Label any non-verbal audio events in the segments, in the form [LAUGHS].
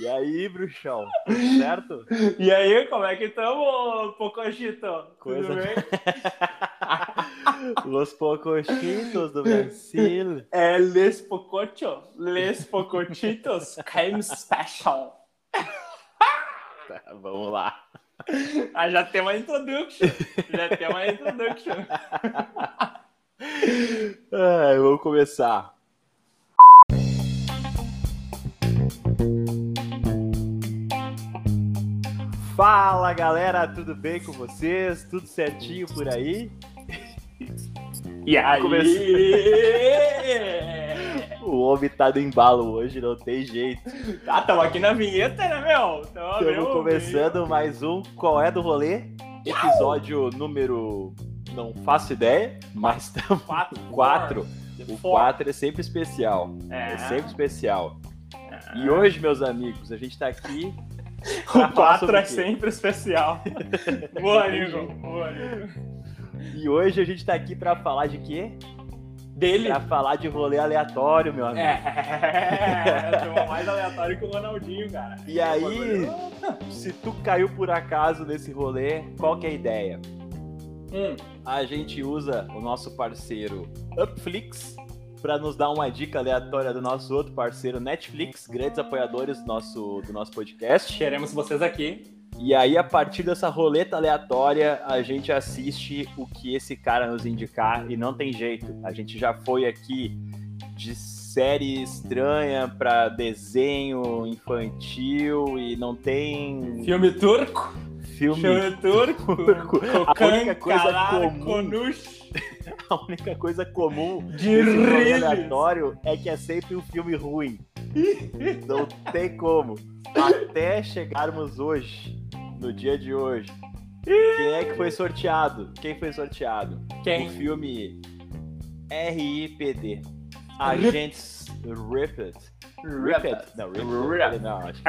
E aí, bruxão? [LAUGHS] Certo? E aí, como é que estamos, Pocochito? Coisa- Tudo bem? [LAUGHS] Los pocochitos do Brasil. É Les Pococho, Les Pocochitos, Creme Special. Tá, vamos lá. Ah, já tem uma introduction. Já tem uma introduction. [LAUGHS] Ah, vamos começar. Fala galera, tudo bem com vocês? Tudo certinho por aí? E aí? O homem tá no embalo hoje, não tem jeito. Ah, tamo aqui na vinheta, né, meu? Tamo, Estamos meu, começando mais um Qual é do Rolê? Episódio número. Não faço ideia, mas estamos. Quatro. [LAUGHS] Quatro. O. 4 é sempre especial. É. É sempre especial. E hoje, meus amigos, a gente tá aqui. [LAUGHS] O pra falar 4 sobre é sempre especial. [LAUGHS] Boa, amigo. Boa, amigo. E hoje a gente tá aqui pra falar de quê? Dele. Pra falar de rolê aleatório, meu amigo. É, [LAUGHS] um mais aleatório que o Ronaldinho, cara. E aí, se tu caiu por acaso nesse rolê, qual que é a ideia? Hum, A gente usa o nosso parceiro Upflix para nos dar uma dica aleatória do nosso outro parceiro Netflix, grandes apoiadores do nosso, do nosso podcast. queremos vocês aqui. E aí, a partir dessa roleta aleatória, a gente assiste o que esse cara nos indicar e não tem jeito. A gente já foi aqui de série estranha para desenho infantil e não tem Filme turco. filme. Filme turco. turco. A única coisa comum. [LAUGHS] A única coisa comum De aleatório é que é sempre um filme ruim. Não tem como. Até chegarmos hoje, no dia de hoje. Quem é que foi sorteado? Quem foi sorteado? O Quem? filme RIPD. Agentes Ripped. Ripped. Não, Ripped. Não, acho que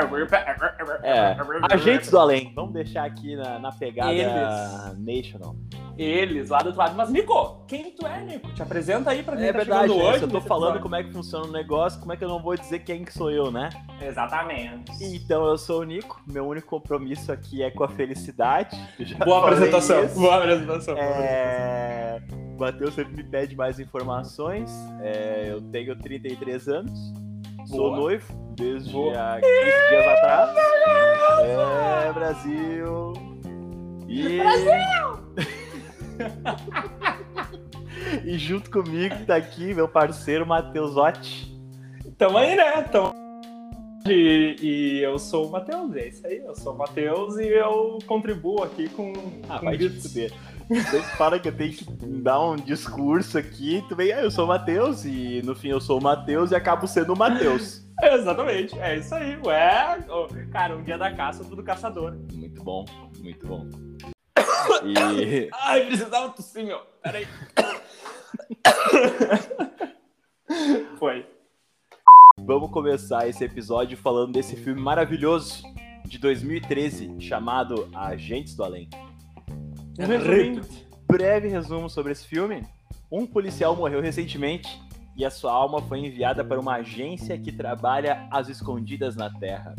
é. Agentes do Além. Vamos deixar aqui na, na pegada Eles. national. Eles, lá do outro lado. Mas, Nico, quem tu é, Nico? Te apresenta aí pra quem É tá verdade, chegando né? hoje. eu tô nesse falando episódio. como é que funciona o negócio, como é que eu não vou dizer quem que sou eu, né? Exatamente. Então eu sou o Nico, meu único compromisso aqui é com a felicidade. [LAUGHS] Boa apresentação. isso. Boa apresentação. É... O Matheus sempre me pede mais informações. É, Eu tenho 33 anos, sou noivo desde Boa. há 15 dias atrás. É, Brasil! E... [LAUGHS] [LAUGHS] e junto comigo tá aqui meu parceiro Matheus Otti. Tamo aí, né? Tamo... E, e eu sou o Matheus, é isso aí. Eu sou o Matheus e eu contribuo aqui com. Ah, com vai te fuder. Você fala que eu tenho que dar um discurso aqui, tu vem, ah, eu sou o Matheus, e no fim eu sou o Matheus e acabo sendo o Matheus. [LAUGHS] Exatamente, é isso aí. Ué, cara, um dia da caça, tudo caçador. Muito bom, muito bom. [COUGHS] E Ai, precisava tossir, meu. Peraí. [COUGHS] Foi. vamos começar esse episódio falando desse filme maravilhoso de 2013, chamado Agentes do Além. Um breve resumo sobre esse filme. Um policial morreu recentemente e a sua alma foi enviada para uma agência que trabalha às escondidas na Terra.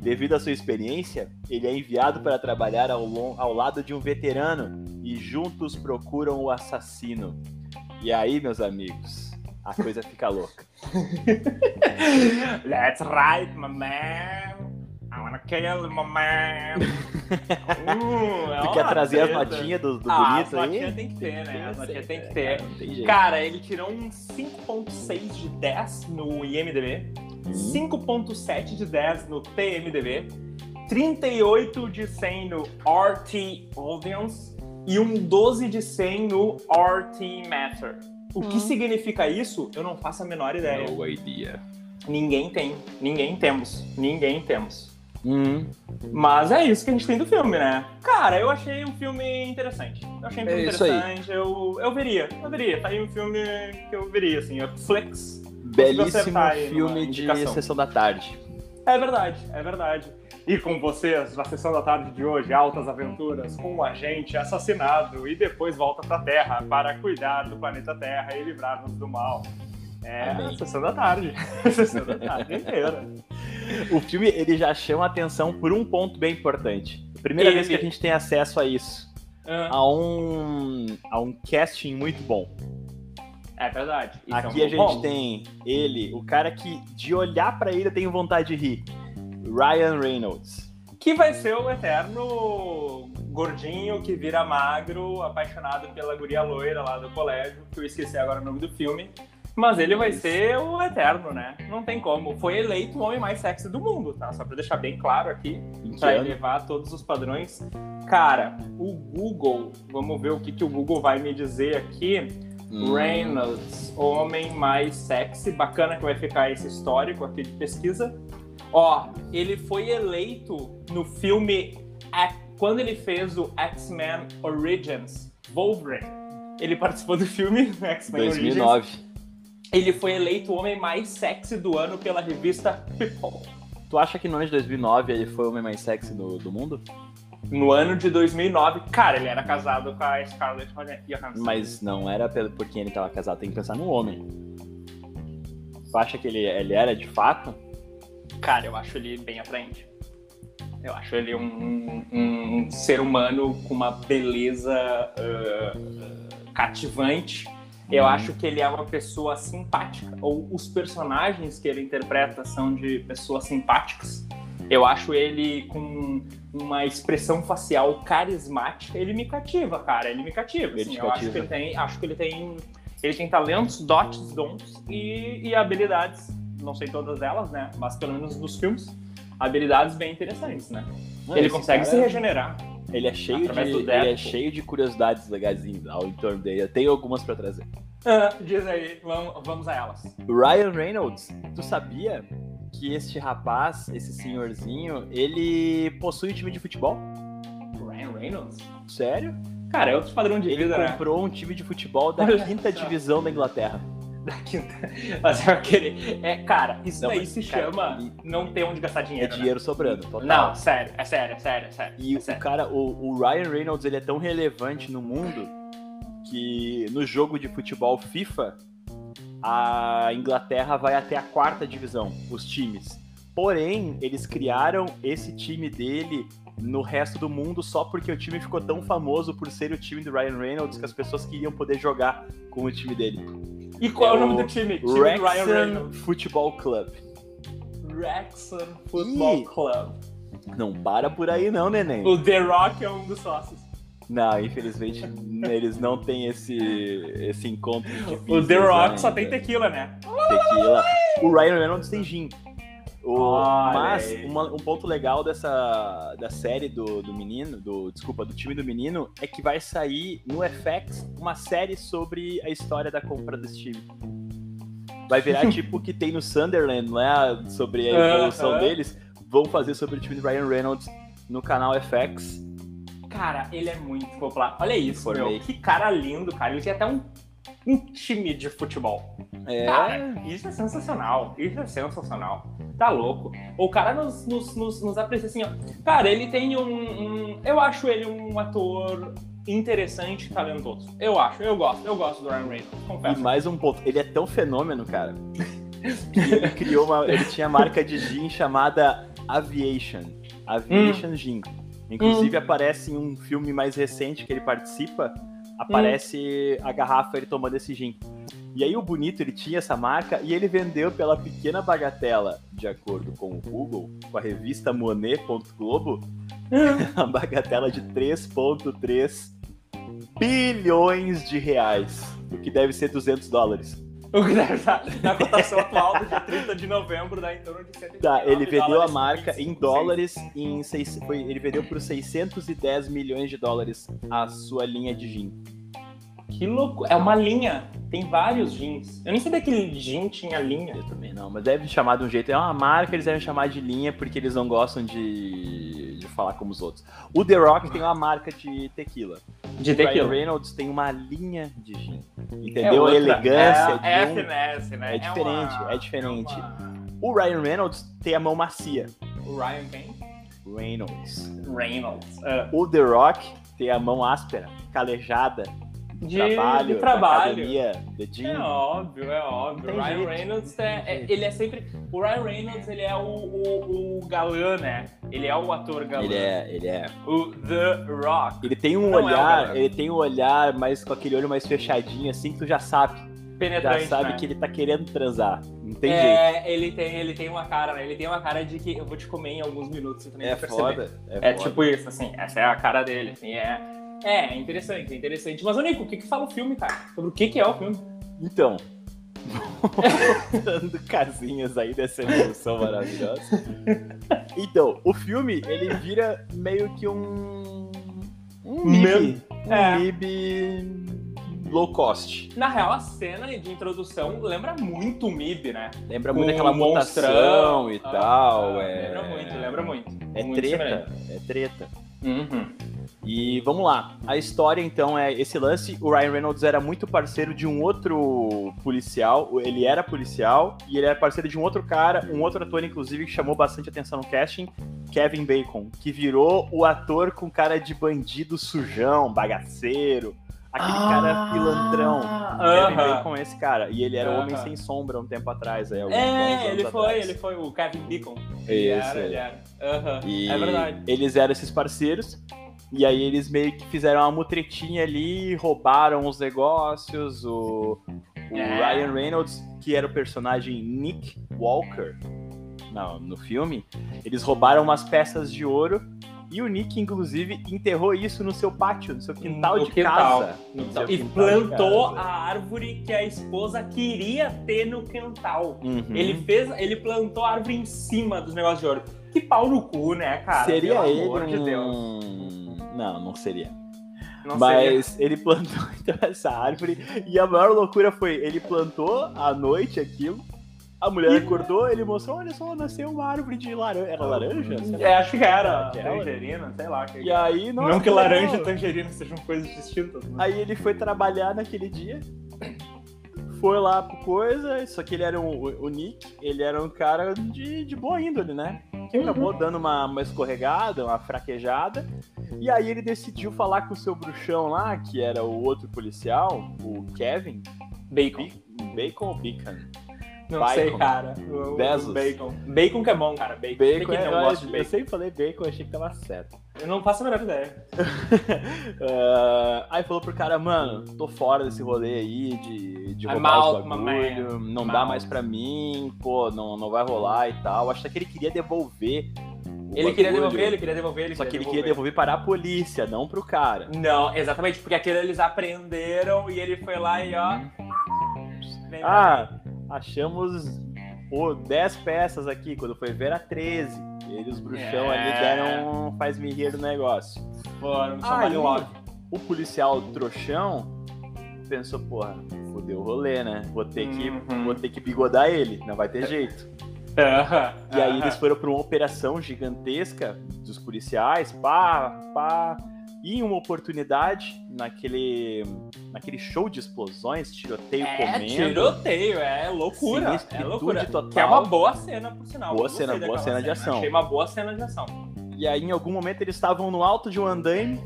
Devido à sua experiência, ele é enviado para trabalhar ao, ao lado de um veterano e juntos procuram o assassino. E aí, meus amigos, a coisa fica louca. [LAUGHS] That's right, my man. Kill my man. Uh, é Tu quer trazer as notinhas do, do Ah, bonito as aí? notinhas tem que ter, né? As notinhas tem que ter. Tem. Cara, ele tirou um 5.6 de 10 no IMDB, 5.7 de 10 no TMDB, 38 de 100 no RT Audience e um 12 de 100 no RT Matter. O que Hum. significa isso? Eu não faço a menor ideia. No idea. Ninguém tem. Ninguém temos. Ninguém temos. Hum, Mas é isso que a gente tem do filme, né? Cara, eu achei um filme interessante. Eu achei um filme É interessante. Eu, eu veria, eu veria. Tá aí um filme que eu veria, assim. Flex. belíssimo numa filme de sessão da tarde. É verdade, é verdade. E com vocês, na sessão da tarde de hoje, altas aventuras com um agente assassinado e depois volta pra Terra para cuidar do planeta Terra e livrar-nos do mal. É Amém. sessão da tarde. [LAUGHS] sessão da tarde inteira. [LAUGHS] o filme ele já chama atenção por um ponto bem importante. Primeira Ele- vez que a gente tem acesso a isso. Ah, A um, a um casting muito bom. é verdade. Isso é um Aqui a gente ponto. tem ele, o cara que de olhar pra ele eu tenho vontade de rir. Ryan Reynolds. Que vai ser o eterno gordinho que vira magro, apaixonado pela guria loira lá do colégio, que eu esqueci agora o nome do filme. Mas ele vai ser o eterno, né? Não tem como. Foi eleito o homem mais sexy do mundo, tá? Só pra deixar bem claro aqui, pra elevar todos os padrões. Cara, o Google, vamos ver o que, que o Google vai me dizer aqui. Hum. Reynolds, homem mais sexy. Bacana que vai ficar esse histórico aqui de pesquisa. Ó, ele foi eleito no filme quando ele fez o X-Men Origins Wolverine. Ele participou do filme [LAUGHS] X-Men Origins. 2009. Ele foi eleito o homem mais sexy do ano pela revista People. Tu acha que no ano de 2009 ele foi o homem mais sexy do, do mundo? No ano de 2009, cara, ele era casado com a Scarlett Johansson. Mas não era por quem ele tava casado, tem que pensar no homem. Tu acha que ele, ele era de fato? Cara, eu acho ele bem atraente. Eu acho ele um, um- um ser humano com uma beleza ah, cativante. Eu Hum. acho que ele é uma pessoa simpática. Ou os personagens que ele interpreta são de pessoas simpáticas. Eu acho ele com uma expressão facial carismática. Ele me cativa, cara. Ele me cativa. Ele assim. eu acho cativa. que ele tem, acho que ele tem, ele tem talentos, dotes, dons e, e habilidades. Não sei todas elas, né? Mas pelo menos nos filmes, habilidades bem interessantes, né? Não, ele consegue cara- se regenerar. Ele é cheio de, Através ele é cheio de curiosidades legais ao entorno dele. Eu tenho algumas pra trazer. [LAUGHS] Diz aí, vamos, vamos a elas. Ryan Reynolds, tu sabia que este rapaz, esse senhorzinho, ele possui um time de futebol? Ryan Reynolds? Sério? Cara, é outro padrão de Ele vida, né? comprou um time de futebol da Olha quinta só. divisão da Inglaterra. Da quinta. Mas é aquele. É, cara, isso Não, daí se cara, chama não ter onde gastar É dinheiro. né? dinheiro sobrando, total. Não, sério, é sério, é sério, é sério. E é o sério. cara, o, o Ryan Reynolds, ele é tão relevante no mundo que no jogo de futebol FIFA, a Inglaterra vai até a quarta divisão, os times. Porém, eles criaram esse time dele no resto do mundo só porque o time ficou tão famoso por ser o time do Ryan Reynolds que as pessoas queriam poder jogar com o time dele. E qual é o é nome do time? Time do Ryan Wrexham Reynolds. Football Club. Wrexham Football. Club. Não para por aí não, neném. O The Rock é um dos sócios. Não, infelizmente eles não têm esse, esse encontro de O The Rock ainda. só tem tequila, né? tequila. O Ryan Reynolds tem gin. O- mas uma- um ponto legal dessa da série do, do menino, do desculpa, do time do menino, é que vai sair no FX uma série sobre a história da compra desse time. Vai virar [LAUGHS] tipo o que tem no Sunderland, não é? Sobre a evolução Aham. deles. Vão fazer sobre o time do Ryan Reynolds no canal FX. Cara, ele é muito popular. Olha isso, Informei. meu. Que cara lindo, cara. Ele tem até um, um time de futebol. É. Cara, isso é sensacional. Isso é sensacional. Tá louco. O cara nos, nos, nos, nos aprecia assim, ó. Cara, ele tem um, um- Eu acho ele um ator interessante e talentoso. Eu acho, eu gosto. Eu gosto do Ryan Reynolds, E confesso. mais um ponto, ele é tão fenômeno, cara, que ele criou uma. Ele tinha marca de gin chamada Aviation. Aviation Gin. Inclusive aparece em um filme mais recente que ele participa, aparece a garrafa ele tomando esse gin. E aí o bonito, ele tinha essa marca e ele vendeu pela pequena bagatela, de acordo com o Google, com a revista Monet.globo, [LAUGHS] a bagatela de 3,3 bilhões de reais, o que deve ser 200 dólares. [LAUGHS] O deve estar na cotação atual do dia 30 de novembro dá em torno de 129 Tá, ele vendeu a marca 25 em dólares, em seis, foi, ele vendeu por 610 milhões de dólares a sua linha de gin. Que louco. É uma linha. Tem vários jeans. Eu nem sabia que gin tinha linha. Eu também não, mas deve chamar de um jeito. É uma marca, eles devem chamar de linha porque eles não gostam de, de falar como os outros. O The Rock tem uma marca de tequila. De O Ryan tequila. Reynolds tem uma linha de gin. É Entendeu? a outra. elegância é, é de um. finesse, né? é diferente, uma- é diferente. uma- O Ryan Reynolds tem a mão macia. O Ryan quem? Reynolds. Reynolds. Ah, O The Rock tem a mão áspera, calejada, De trabalho, de trabalho. academia. É óbvio, é óbvio. O Ryan jeito. Reynolds é, é- jeito. ele é sempre. O Ryan Reynolds ele é o, o, o galã, né? Ele é o ator galã. Ele é, ele é. O The Rock. Ele tem um Não é olhar, galã. ele tem um olhar mais com aquele olho mais fechadinho, assim, que tu já sabe. Já Penetrante. sabe né? que ele tá querendo transar. Não tem jeito. é, ele tem, ele tem uma cara, né? Ele tem uma cara de que eu vou te comer em alguns minutos, você também É vai perceber. foda. É foda. tipo isso, assim, essa é a cara dele, assim, é. É, é interessante, é interessante. Mas, ô Nico, o que que fala o filme, cara? Sobre o que que é o filme? Então, dando [LAUGHS] casinhas aí dessa evolução maravilhosa. Então, o filme, ele vira meio que um. Um MIB. Um É. MIB low cost. Na real, a cena de introdução lembra muito o MIB, né? Lembra muito aquela o monstrão montação e ah, tal. ah, é... Lembra muito, lembra muito. É Muito treta. semelhante. É treta. Uhum. E vamos lá. A história, então, é esse lance. O Ryan Reynolds era muito parceiro de um outro policial. Ele era policial e ele era parceiro de um outro cara, um outro ator, inclusive, que chamou bastante atenção no casting, Kevin Bacon, que virou o ator com cara de bandido sujão, bagaceiro. Aquele cara pilantrão. Kevin Aham. Bacon é esse cara. E ele era o Homem Aham. Sem Sombra um tempo atrás. Aí, É, anos ele foi, atrás. ele foi o Kevin Bacon. Ele Isso, era, ele. ele era. Aham, E É verdade. eles eram esses parceiros. E aí eles meio que fizeram uma mutretinha ali, roubaram os negócios. O, o É. Ryan Reynolds, que era o personagem Nick Walker no, no filme, eles roubaram umas peças de ouro. E o Nick, inclusive, enterrou isso no seu pátio, no seu quintal No de quintal, casa. quintal. E quintal plantou casa. a árvore que a esposa queria ter no quintal. Uhum. Ele fez, ele plantou a árvore em cima dos negócios de ouro. Que pau no cu, né, cara? seria Pelo ele amor de Deus. Não, não seria. Não Mas ele plantou [LAUGHS] então essa árvore e a maior loucura foi ele plantou à noite aquilo. A mulher E- acordou, ele mostrou, olha só, nasceu uma árvore de laranja. Era laranja? Seria. É, acho que era. Tangerina, sei lá. Que... E aí, nossa, não que laranja e tangerina sejam coisas distintas. Né? Aí ele foi trabalhar naquele dia. Foi lá pro coisa, só que ele era um, o, o Nick, ele era um cara de, de boa índole, né? Que Uhum. acabou dando uma, uma escorregada, uma fraquejada. E aí ele decidiu falar com o seu bruxão lá, que era o outro policial, o Kevin. Bacon. Bacon ou Bacon? Não Bacon. sei, cara. Bezos. Bacon. Bacon que é bom, cara. Bacon. Bacon, Tem é, eu, eu bacon. sempre falei bacon, achei que tava certo. Eu não faço a menor ideia. Ah, [LAUGHS] aí falou pro cara, mano, tô fora desse rolê aí de, de I'm roubar out, bagulho, não I'm dá out. mais pra mim, pô, não, não vai rolar e tal. Acho que ele queria devolver. Ele queria devolver, ele queria devolver, ele Só que ele queria devolver para a polícia, não pro cara. Não, exatamente, porque aquele eles aprenderam e ele foi lá e ó. pra Ah, achamos pô, 10 peças aqui, quando foi ver era 13. Eles, os bruxão É. ali, deram um faz-me rir do negócio. Foram, Aí, chamaram logo. o policial trouxão pensou, porra, fudeu o rolê, né? Vou ter, que, Uhum. vou ter que bigodar ele, não vai ter jeito. Aham, E aí eles [LAUGHS] foram pra uma operação gigantesca dos policiais, pá, pá. E em uma oportunidade, naquele, naquele show de explosões, tiroteio É, comendo. tiroteio, é loucura. É loucura. total. Que é uma boa cena, por sinal. Boa cena, boa daquela cena de ação. Achei uma boa cena de ação. E aí, em algum momento, eles estavam no alto de um andaime,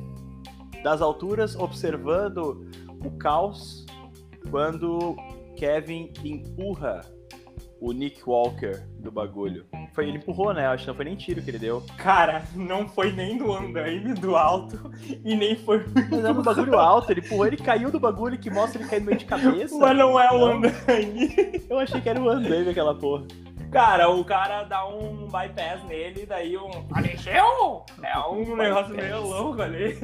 das alturas, observando o caos, quando Kevin empurra o Nick Walker do bagulho. Foi, ele empurrou, né? Acho que não foi nem tiro que ele deu. Cara, não foi nem do andaime do alto e nem foi. Mas era um bagulho alto, ele empurrou, ele caiu do bagulho que mostra ele caindo meio de cabeça. Mas não é o Não. andaime. Eu achei que era o andaime aquela porra. Cara, o cara dá um bypass nele, daí um. Alexeu! É um negócio meio louco ali.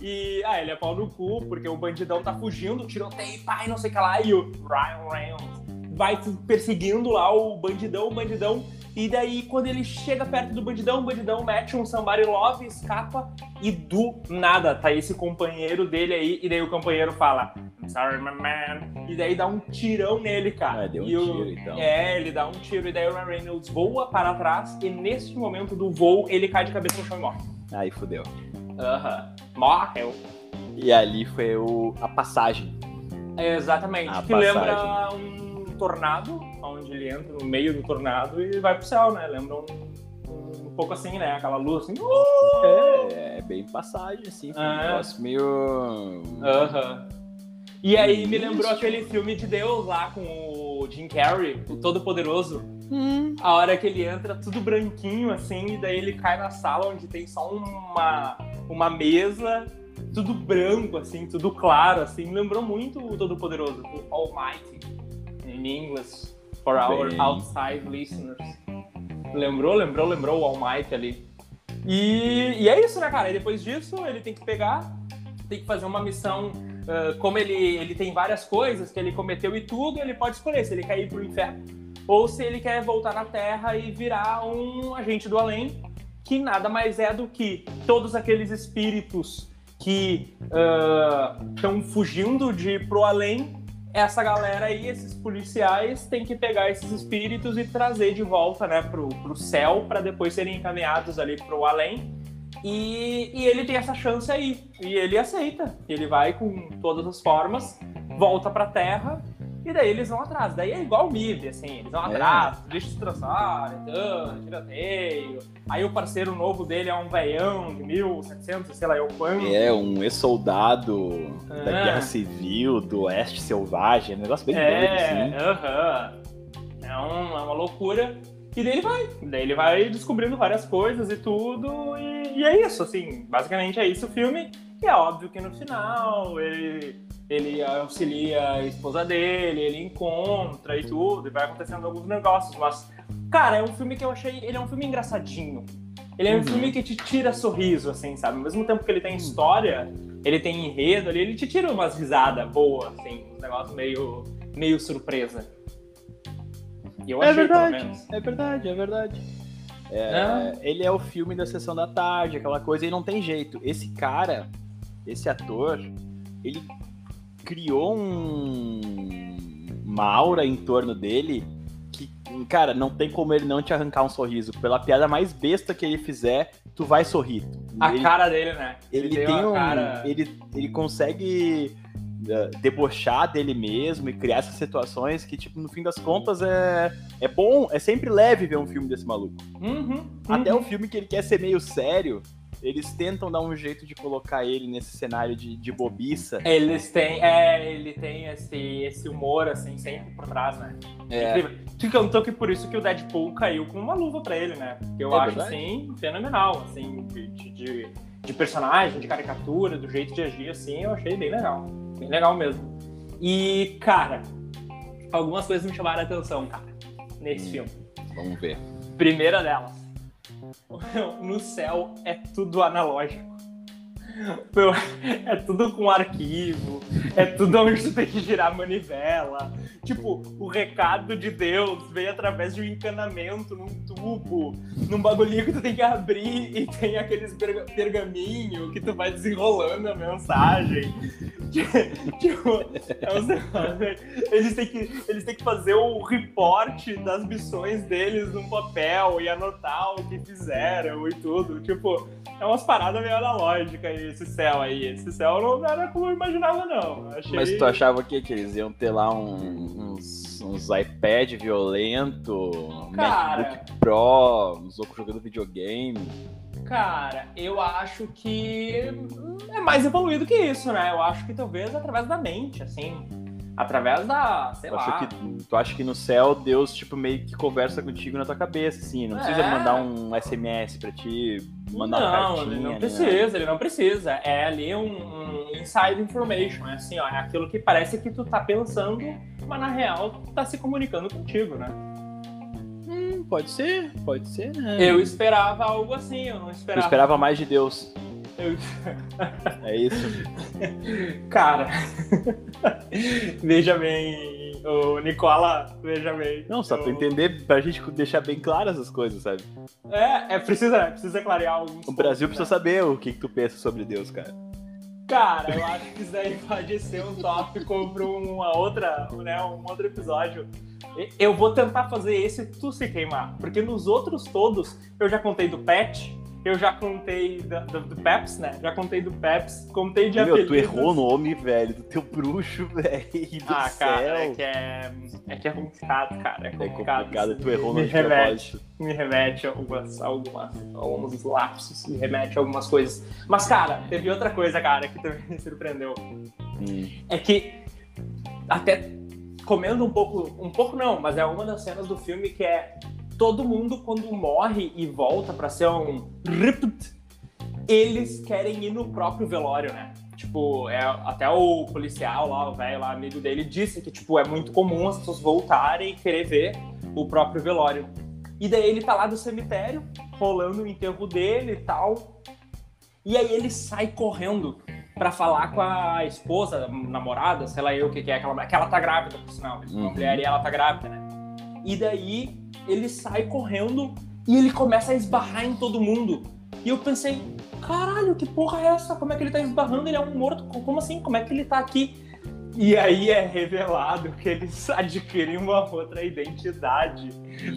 E, ah, ele é pau no cu, porque o bandidão tá fugindo, tiroteio, pai, não sei o que lá, e o Ryan Reynolds vai perseguindo lá o bandidão, o bandidão. E daí, quando ele chega perto do bandidão, o bandidão mete um somebody love, escapa, e do nada tá esse companheiro dele aí, e daí o companheiro fala, I'm sorry, my man. E daí dá um tirão nele, cara. Ah, deu um E o- tiro, então. É, ele dá um tiro, e daí o Ryan Reynolds voa para trás, e nesse momento do voo, ele cai de cabeça no chão e morre. Aí fudeu. Aham. Morreu. E ali foi o, a passagem. Exatamente. A que passagem. lembra um tornado, onde ele entra no meio do tornado e vai pro céu, né? Lembra um, um pouco assim, né? Aquela luz assim. uh! É, é bem passagem, assim. Foi um É. negócio meio. Aham. E aí me lembrou aquele filme de Deus lá com o Jim Carrey, o Todo-Poderoso. Hum. A hora que ele entra tudo branquinho, assim, e daí ele cai na sala onde tem só uma, uma mesa, tudo branco, assim, tudo claro, assim. Lembrou muito o Todo-Poderoso, o Almighty, em inglês, for our Bem. outside listeners. Lembrou, lembrou, lembrou o Almighty ali. E, e é isso, né, cara? E depois disso, ele tem que pegar, tem que fazer uma missão. ah, como ele, ele tem várias coisas que ele cometeu e tudo, ele pode escolher se ele quer ir pro inferno ou se ele quer voltar na Terra e virar um agente do além, que nada mais é do que todos aqueles espíritos que estão fugindo de ir pro além. Essa galera aí, esses policiais, têm que pegar esses espíritos e trazer de volta, né, pro, pro céu, para depois serem encaminhados ali pro além. E, e ele tem essa chance aí. E ele aceita. Ele vai com todas as formas, volta pra Terra, e daí eles vão atrás. Daí é igual o MIB, assim, eles vão É. atrás, deixa se transar, então, tiroteio. Aí o parceiro novo dele é um veião de 1700, sei lá, eu quando. É, um ex-soldado da Ah. Guerra Civil, do Oeste Selvagem, um negócio bem doido, É, assim. aham. É, um- é uma loucura. E daí ele vai. Daí ele vai descobrindo várias coisas e tudo. E, e é isso, assim. Basicamente é isso o filme. E é óbvio que no final ele, ele auxilia a esposa dele, ele encontra e tudo. E vai acontecendo alguns negócios. Mas, cara, é um filme que eu achei. Ele é um filme engraçadinho. Ele é um Uhum. filme que te tira sorriso, assim, sabe? Ao mesmo tempo que ele tem história, ele tem enredo ali, ele te tira umas risadas boas, assim, um negócio meio, meio surpresa. E eu É achei, verdade, menos. é verdade, é verdade. É, Ah. Ele é o filme da sessão da tarde, aquela coisa, e não tem jeito. Esse cara, esse ator, ele criou um... uma aura em torno dele que, cara, não tem como ele não te arrancar um sorriso. Pela piada mais besta que ele fizer, tu vai sorrir. A ele, cara dele, né? ele tem tem uma um. cara... Ele, ele consegue uh, debochar dele mesmo e criar essas situações que, tipo, no fim das contas é, é bom, é sempre leve ver um filme desse maluco. Uhum, Até uhum. o filme que ele quer ser meio sério, eles tentam dar um jeito de colocar ele nesse cenário de, de bobiça. Eles têm, é, ele tem esse, esse humor, assim, sempre por trás, né? É, Incrível. Cantou que por isso que o Deadpool caiu com uma luva pra ele, né? Porque eu É acho, verdade? assim, fenomenal, assim, de, de, de- de personagem, de caricatura, do jeito de agir, assim, eu achei bem legal. Bem legal mesmo. E, cara, algumas coisas me chamaram a atenção, cara, nesse Hum. filme. vamos ver. Primeira delas. [LAUGHS] No céu é tudo analógico. Meu, [LAUGHS] é tudo com arquivo, é tudo onde tu tem que girar a manivela. Tipo, o recado de Deus vem através de um encanamento num tubo, num bagulhinho que tu tem que abrir e tem aqueles perga- pergaminho que tu vai desenrolando a mensagem. [LAUGHS] tipo, é né? eles, têm que, eles têm que fazer o reporte das missões deles num papel e anotar o que fizeram e tudo. Tipo, é umas paradas meio analógicas aí, esse céu aí. Esse céu não era como eu imaginava, não. Achei... Mas tu achava o quê? Que eles iam ter lá um- uns, uns iPad violento, um Cara. MacBook Pro, uns loucos jogando videogame. Cara, eu acho que é mais evoluído que isso, né? Eu acho que talvez através da mente, assim. Através da, sei Tu lá. acha, que, tu acha que no céu Deus, tipo, meio que conversa contigo na tua cabeça, assim. Não precisa É. mandar um SMS pra ti, mandar uma não, cartinha. ele não né? precisa, ele não precisa. É ali um, um inside information. É assim, ó, é aquilo que parece que tu tá pensando, mas na real tá se comunicando contigo, né? Hum, pode ser, pode ser, né? Eu esperava algo assim, eu não Eu esperava. esperava mais de Deus. Eu- É isso. Cara, veja bem, o Nicola, veja bem. Não, só pra Eu- entender, pra gente deixar bem claras as coisas, sabe? É, é precisa, precisa clarear alguns O Brasil pontos, precisa saber o que, que tu pensa sobre Deus, cara. né? Cara, eu acho que isso daí pode ser um tópico para uma outra, né, um outro episódio. Eu vou tentar fazer esse tu se queimar, porque nos outros todos eu já contei do Pet, eu já contei da- do, do Peps, né? Já contei do Peps, contei de Meu, tu apelidos. errou o nome, velho, do teu bruxo, [LAUGHS] velho, do Ah, céu. cara, é que é, é que é complicado, cara. É É complicado. complicado, tu errou me no de remete, me remete a algumas, algumas, alguns lapsos, me remete a algumas coisas. Mas, cara, teve outra coisa, cara, que também [LAUGHS] me surpreendeu. Hum. é que até comendo um pouco, um pouco não, mas é uma das cenas do filme que é todo mundo quando morre e volta pra ser um ript, eles querem ir no próprio velório, né? Tipo, é, até o policial lá, o velho lá, amigo dele, disse que, tipo, é muito comum as pessoas voltarem e querer ver o próprio velório. E daí ele tá lá do cemitério, rolando o enterro dele e tal. E aí ele sai correndo pra falar com a esposa, namorada, sei lá eu o que, que é aquela mulher, que ela tá grávida, por sinal. Uma Uhum. mulher e ela tá grávida, né? E daí ele sai correndo e ele começa a esbarrar em todo mundo. E eu pensei, caralho, que porra é essa? Como é que ele tá esbarrando? Ele é um morto. Como assim? Como é que ele tá aqui? E aí é revelado que eles [LAUGHS] adquirem uma outra identidade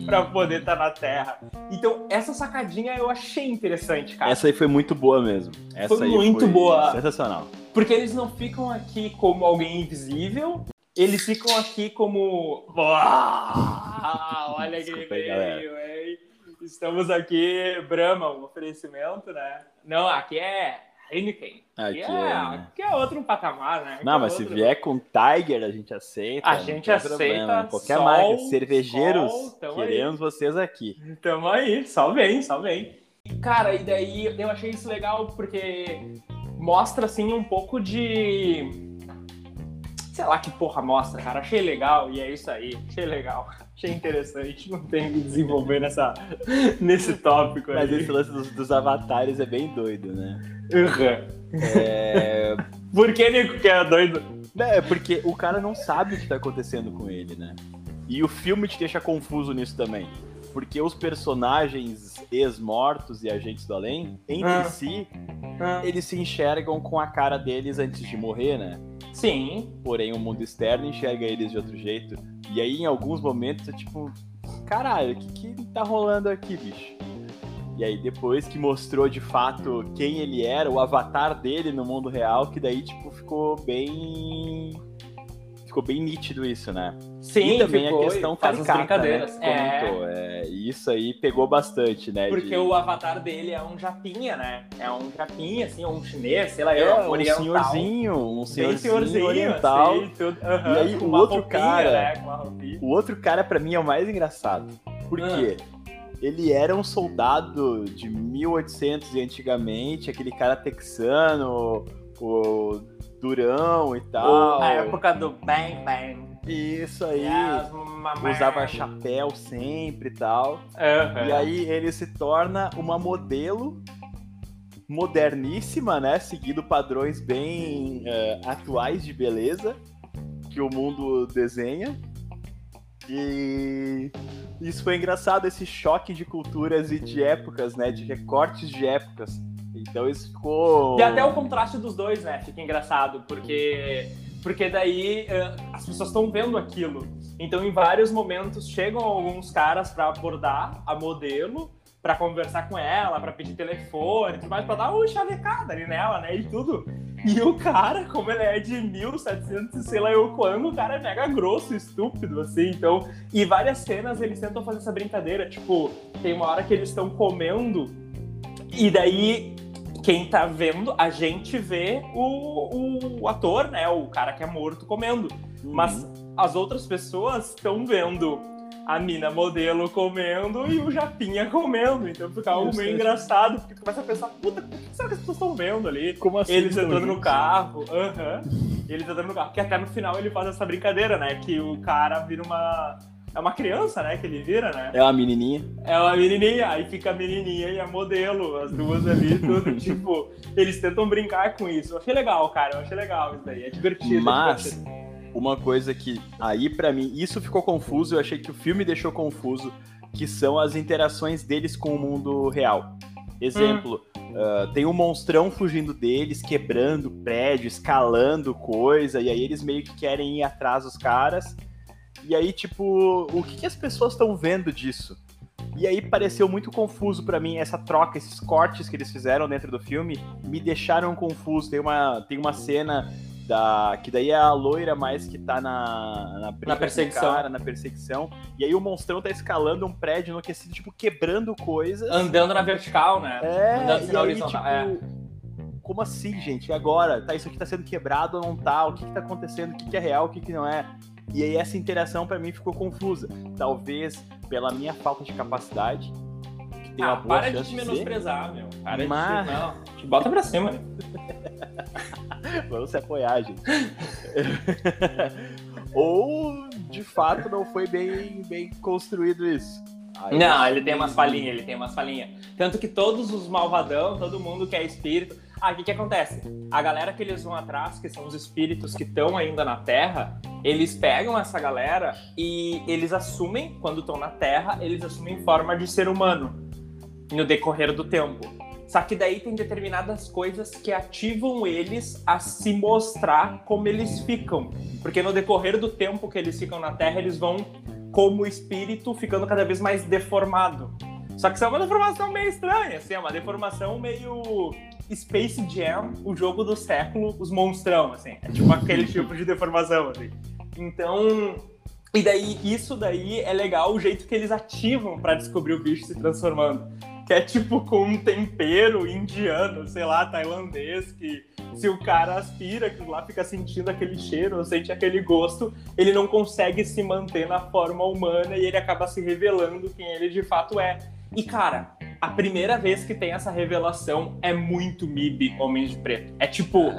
pra poder estar na Terra. Então, essa sacadinha eu achei interessante, cara. Essa aí foi muito boa mesmo. Essa Foi muito boa. Sensacional. Porque eles não ficam aqui como alguém invisível, eles ficam aqui como. Uau, olha aí, veio, hein? Estamos aqui, Brahma, um oferecimento, né? Não, aqui é Heineken. Aqui Aqui, é, é, né? aqui é outro patamar, né? Aqui Não, é mas se outro- vier com Tiger, a gente aceita. A gente aceita, problema. Qualquer sol, marca. Cervejeiros, sol, queremos vocês aqui. Tamo aí, só vem, só vem. Cara, e daí eu achei isso legal porque mostra assim um pouco de. Sei lá que porra mostra, cara. Achei legal e é isso aí. Achei legal. Achei interessante. Não tem que desenvolver nessa, [LAUGHS] nesse tópico Mas aí. esse lance dos, dos avatares é bem doido, né? Uhum. É... [LAUGHS] Por que, Nico, que é doido? é porque o cara não sabe o que tá acontecendo com ele, né? E o filme te deixa confuso nisso também. Porque os personagens ex-mortos e agentes do além, entre Ah. si, Ah, eles se enxergam com a cara deles antes de morrer, né? Sim. Porém, o mundo externo enxerga eles de outro jeito. E aí, em alguns momentos, é tipo, caralho, o que, que tá rolando aqui, bicho? E aí, depois que mostrou de fato quem ele era, o avatar dele no mundo real, que daí, tipo, ficou bem. Ficou bem nítido isso, né? Sim, e também ficou, a questão caricata, né, que É. comentou. É, e isso aí pegou bastante, né? Porque de- o avatar dele é um japinha, né? É um japinha, assim, ou um chinês, sei lá, É, é, um oriental. senhorzinho, um senhorzinho, senhorzinho, oriental. assim, tudo, E aí, com o outro roupinha, cara- Né, com uma roupinha. O outro cara, pra mim, é o mais engraçado. Por Ah. quê? Ele era um soldado de 1800 e antigamente, aquele cara texano, o durão e tal. A época do Bang Bang. Isso aí. Usava chapéu sempre e tal. Aham. E aí ele se torna uma modelo moderníssima, né? Seguindo padrões bem eh, atuais de beleza que o mundo desenha. E isso foi engraçado, esse choque de culturas e de épocas, né? De recortes de épocas. Então isso ficou. E até o contraste dos dois, né? Fica engraçado, porque porque daí eh, as pessoas estão vendo aquilo. Então, em vários momentos chegam alguns caras pra abordar a modelo, pra conversar com ela, pra pedir telefone, tudo mais, pra dar uma chavecada ali nela, né? E tudo. E o cara, como ele é de 1700 e sei lá eu quando, o cara é mega grosso, estúpido, assim. Então, e várias cenas eles tentam fazer essa brincadeira. Tipo, tem uma hora que eles estão comendo e daí quem tá vendo, a gente vê o, o ator, né? O cara que é morto comendo. Uhum. Mas as outras pessoas estão vendo a mina modelo comendo e o Japinha comendo. Então fica algo meio engraçado, porque tu começa a pensar, puta, o que será que as pessoas estão vendo ali? Como assim? Eles entrando no carro, aham. Eles entrando no carro. Que até no final ele faz essa brincadeira, né? Que o cara vira uma. É uma criança, né? Que ele vira, né? É uma menininha. É uma menininha, aí fica a menininha e a modelo, as duas ali, tudo. [LAUGHS] tipo, eles tentam brincar com isso. Eu achei legal, cara. Eu achei legal isso daí. É divertido. é Mas divertido. uma coisa que aí pra mim isso ficou confuso, eu achei que o filme deixou confuso, que são as interações deles com o mundo real. Exemplo, ah, tem um monstrão fugindo deles, quebrando prédio, escalando coisa, e aí eles meio que querem ir atrás dos caras. E aí, tipo, o que, que as pessoas estão vendo disso? E aí pareceu muito confuso pra mim essa troca, esses cortes que eles fizeram dentro do filme me deixaram confuso. Tem uma, tem uma cena da que daí é a loira mais que tá na na, o perseguição. cara, na perseguição. E aí o monstrão tá escalando um prédio enlouquecido, tipo quebrando coisas. Andando na vertical, né? É, Andando na aí, horizontal. tipo, como assim, gente? E agora? Tá, isso aqui tá sendo quebrado ou não tá? O que, que tá acontecendo? O que, que é real, o que, que não é? E aí essa interação para mim ficou confusa. Talvez pela minha falta de capacidade. Que tem ah, uma boa para de te menosprezar, meu. Para Mas... de. Não, te bota pra cima, né? [LAUGHS] Vamos se apoiar, gente. [LAUGHS] ou de fato não foi bem, bem construído isso. Aí, não, ele tem umas falinhas, ele tem umas falinhas. Tanto que todos os malvadão, todo mundo que é espírito. Ah, o que, que acontece? A galera que eles vão atrás, que são os espíritos que estão ainda na Terra, eles pegam essa galera e eles assumem, quando estão na Terra, eles assumem forma de ser humano no decorrer do tempo. Só que daí tem determinadas coisas que ativam eles a se mostrar como eles ficam. Porque no decorrer do tempo que eles ficam na Terra, eles vão, como espírito, ficando cada vez mais deformado. Só que isso é uma deformação meio estranha, assim, é uma deformação meio Space Jam, o jogo do século, os monstrão, assim. É tipo aquele [LAUGHS] tipo de deformação, assim. Então, e daí, isso daí é legal o jeito que eles ativam para descobrir o bicho se transformando que é tipo com um tempero indiano, sei lá, tailandês, que se o cara aspira, que lá fica sentindo aquele cheiro, ou sente aquele gosto, ele não consegue se manter na forma humana e ele acaba se revelando quem ele de fato é. E cara, a primeira vez que tem essa revelação é muito MIB Homens de Preto. É tipo.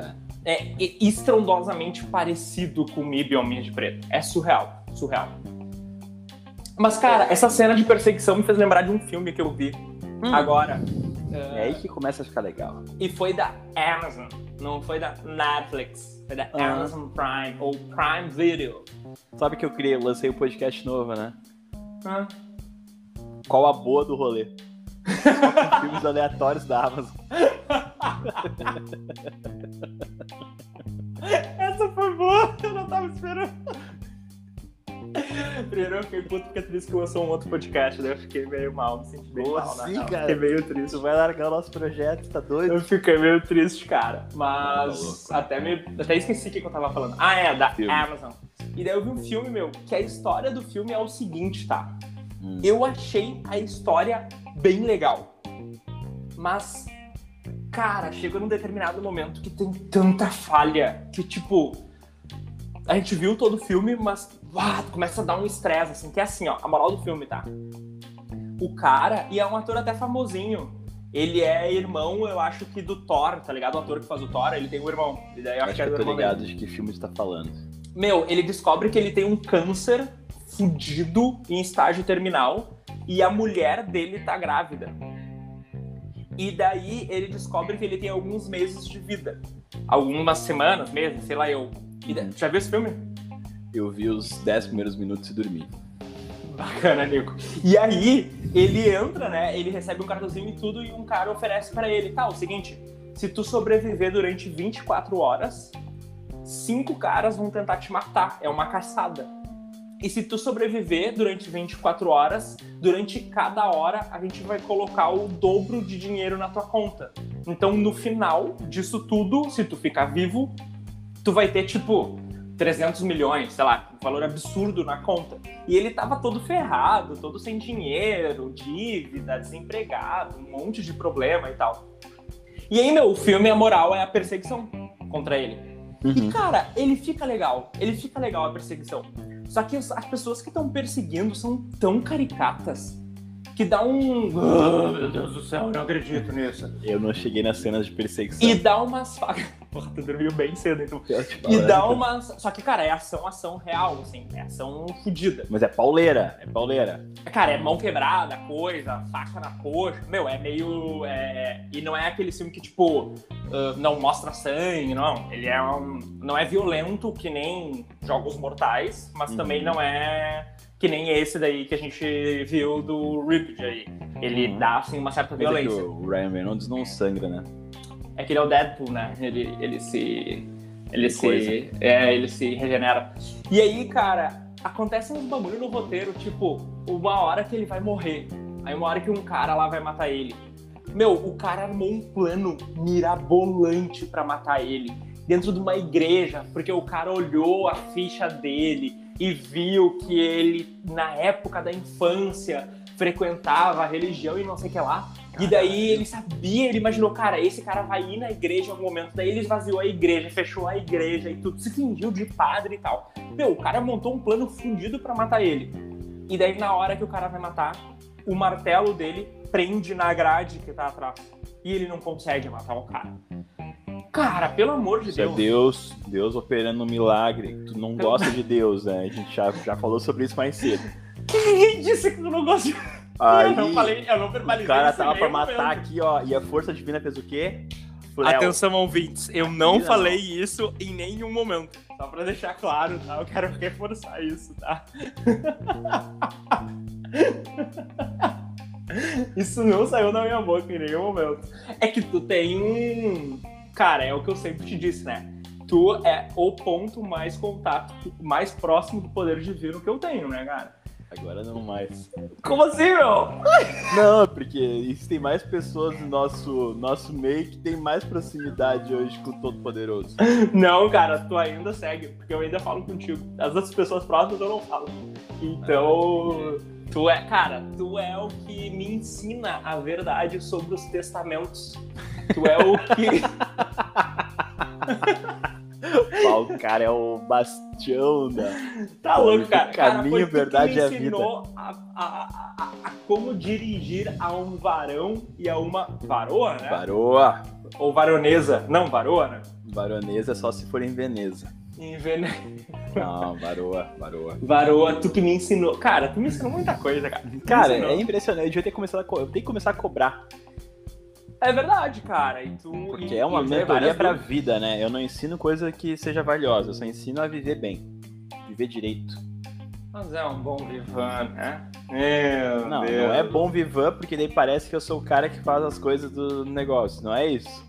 É estrondosamente parecido com MIB Homens de Preto. É surreal. Surreal. Mas, cara, essa cena de perseguição me fez lembrar de um filme que eu vi Hum. Agora. É aí que começa a ficar legal. E foi da Amazon, não foi da Netflix. Foi da ah. Amazon Prime ou Prime Video. Sabe que eu criei, eu lancei um podcast novo, né? Ah. Qual a boa do rolê? [LAUGHS] Filmes aleatórios da Amazon. Essa foi boa, eu não tava esperando. Primeiro eu fiquei puto porque a Tris que lançou um outro podcast, daí eu fiquei meio mal, me senti bem Pô, mal, sim, cara. Fiquei meio triste. Tu vai largar o nosso projeto, tá doido? Eu fiquei meio triste, cara. Mas tá até, me, até esqueci o que eu tava falando. Ah, é, da filme. Amazon. E daí eu vi um filme, meu, que a história do filme é o seguinte, tá? Hum. Eu achei a história bem legal. Mas, cara, chega num determinado momento que tem tanta falha que, tipo, a gente viu todo o filme, mas uau, começa a dar um estresse, assim, que é assim, ó, a moral do filme, tá? O cara, e é um ator até famosinho, ele é irmão, eu acho que do Thor, tá ligado? O ator que faz o Thor, ele tem um irmão. E daí eu acho, acho que, é que eu tô ligado de que filme você tá falando. Meu, ele descobre que ele tem um câncer fudido em estágio terminal e a mulher dele tá grávida. E daí ele descobre que ele tem alguns meses de vida. Algumas semanas, meses, sei lá eu. Daí, já viu esse filme? Eu vi os 10 primeiros minutos e dormi. Bacana, Nico. E aí, ele entra, né? Ele recebe um cartãozinho e tudo, e um cara oferece para ele, tá, o seguinte, se tu sobreviver durante 24 horas, cinco caras vão tentar te matar. É uma caçada. E se tu sobreviver durante 24 horas, durante cada hora a gente vai colocar o dobro de dinheiro na tua conta. Então, no final disso tudo, se tu ficar vivo, tu vai ter tipo 300 milhões, sei lá, um valor absurdo na conta. E ele tava todo ferrado, todo sem dinheiro, dívida, desempregado, um monte de problema e tal. E aí, meu, o filme, a moral é a perseguição contra ele. Uhum. E, cara, ele fica legal. Ele fica legal a perseguição. Só que as pessoas que estão perseguindo são tão caricatas que dá um. Oh, meu Deus do céu, eu não acredito nisso. Eu não cheguei nas cenas de perseguição. E dá umas facas. [LAUGHS] Porra, tu dormiu bem cedo, então. E dá umas. Só que, cara, é ação, ação real, assim. É ação fodida. Mas é pauleira, é pauleira. Cara, é mão quebrada, coisa, faca na coxa. Meu, é meio. É... E não é aquele filme que, tipo, uh, não mostra sangue, não. Ele é um. Não é violento que nem Jogos Mortais, mas uhum. também não é que nem esse daí que a gente viu do Ripped aí. Ele uhum. dá, assim, uma certa violência. É o Ryan Reynolds não sangra, né? É que ele é o Deadpool, né? Ele, ele se... Ele que se... Coisa. É, ele se regenera. E aí, cara, acontece uns bagulho no roteiro, tipo, uma hora que ele vai morrer. Aí uma hora que um cara lá vai matar ele. Meu, o cara armou um plano mirabolante para matar ele. Dentro de uma igreja, porque o cara olhou a ficha dele e viu que ele, na época da infância, frequentava a religião e não sei o que lá. E daí ele sabia, ele imaginou, cara, esse cara vai ir na igreja em algum momento. Daí ele esvaziou a igreja, fechou a igreja e tudo, se fingiu de padre e tal. Meu, o cara montou um plano fundido para matar ele. E daí, na hora que o cara vai matar, o martelo dele prende na grade que tá atrás. E ele não consegue matar o cara. Cara, pelo amor de Isso é Deus. Deus, Deus operando um milagre. Tu não gosta de Deus, né? A gente já, já falou sobre isso mais cedo. Quem disse que tu não gosta? Aí, eu não falei, eu não o verbalizei. cara isso em tava pra matar momento. aqui, ó. E a força divina fez o quê? Fléu. Atenção, ouvintes, eu não Não. falei isso em nenhum momento. Só pra deixar claro, tá? Eu quero reforçar isso, tá? [LAUGHS] Isso não saiu da minha boca em nenhum momento. É que tu tem um. Cara, é o que eu sempre te disse, né? Tu é o ponto mais contato, mais próximo do poder divino que eu tenho, né, cara? Agora não mais. Como assim, meu? Não, porque existem mais pessoas no nosso, nosso meio que tem mais proximidade hoje com o Todo-Poderoso. Não, cara, tu ainda segue, porque eu ainda falo contigo. As outras pessoas próximas eu não falo. Então, tu é, cara, tu é o que me ensina a verdade sobre os testamentos. Tu é o que. [LAUGHS] O cara é o bastião da. Tá louco, cara. O Cara, caminho, que verdade me e a vida. ensinou a, a- a- a como dirigir a um varão e a uma varoa, né? Varoa. Ou varonesa. Não, varoa, né? Varonesa é só se for em Veneza. Em Vene- Não, varoa, varoa. Varoa, tu que me ensinou. Cara, tu me ensinou muita coisa, cara. Tu Cara, é impressionante. Eu devia ter começado a, co- eu tenho que começar a cobrar. É verdade, cara. E tu, Porque e- é uma mentoria pra dúvidas. vida, né? Eu não ensino coisa que seja valiosa, eu só ensino a viver bem. Viver direito. Mas é um bom vivan, né? Meu Não, Deus. não é bom vivan, porque daí parece que eu sou o cara que faz as coisas do negócio. Não é isso.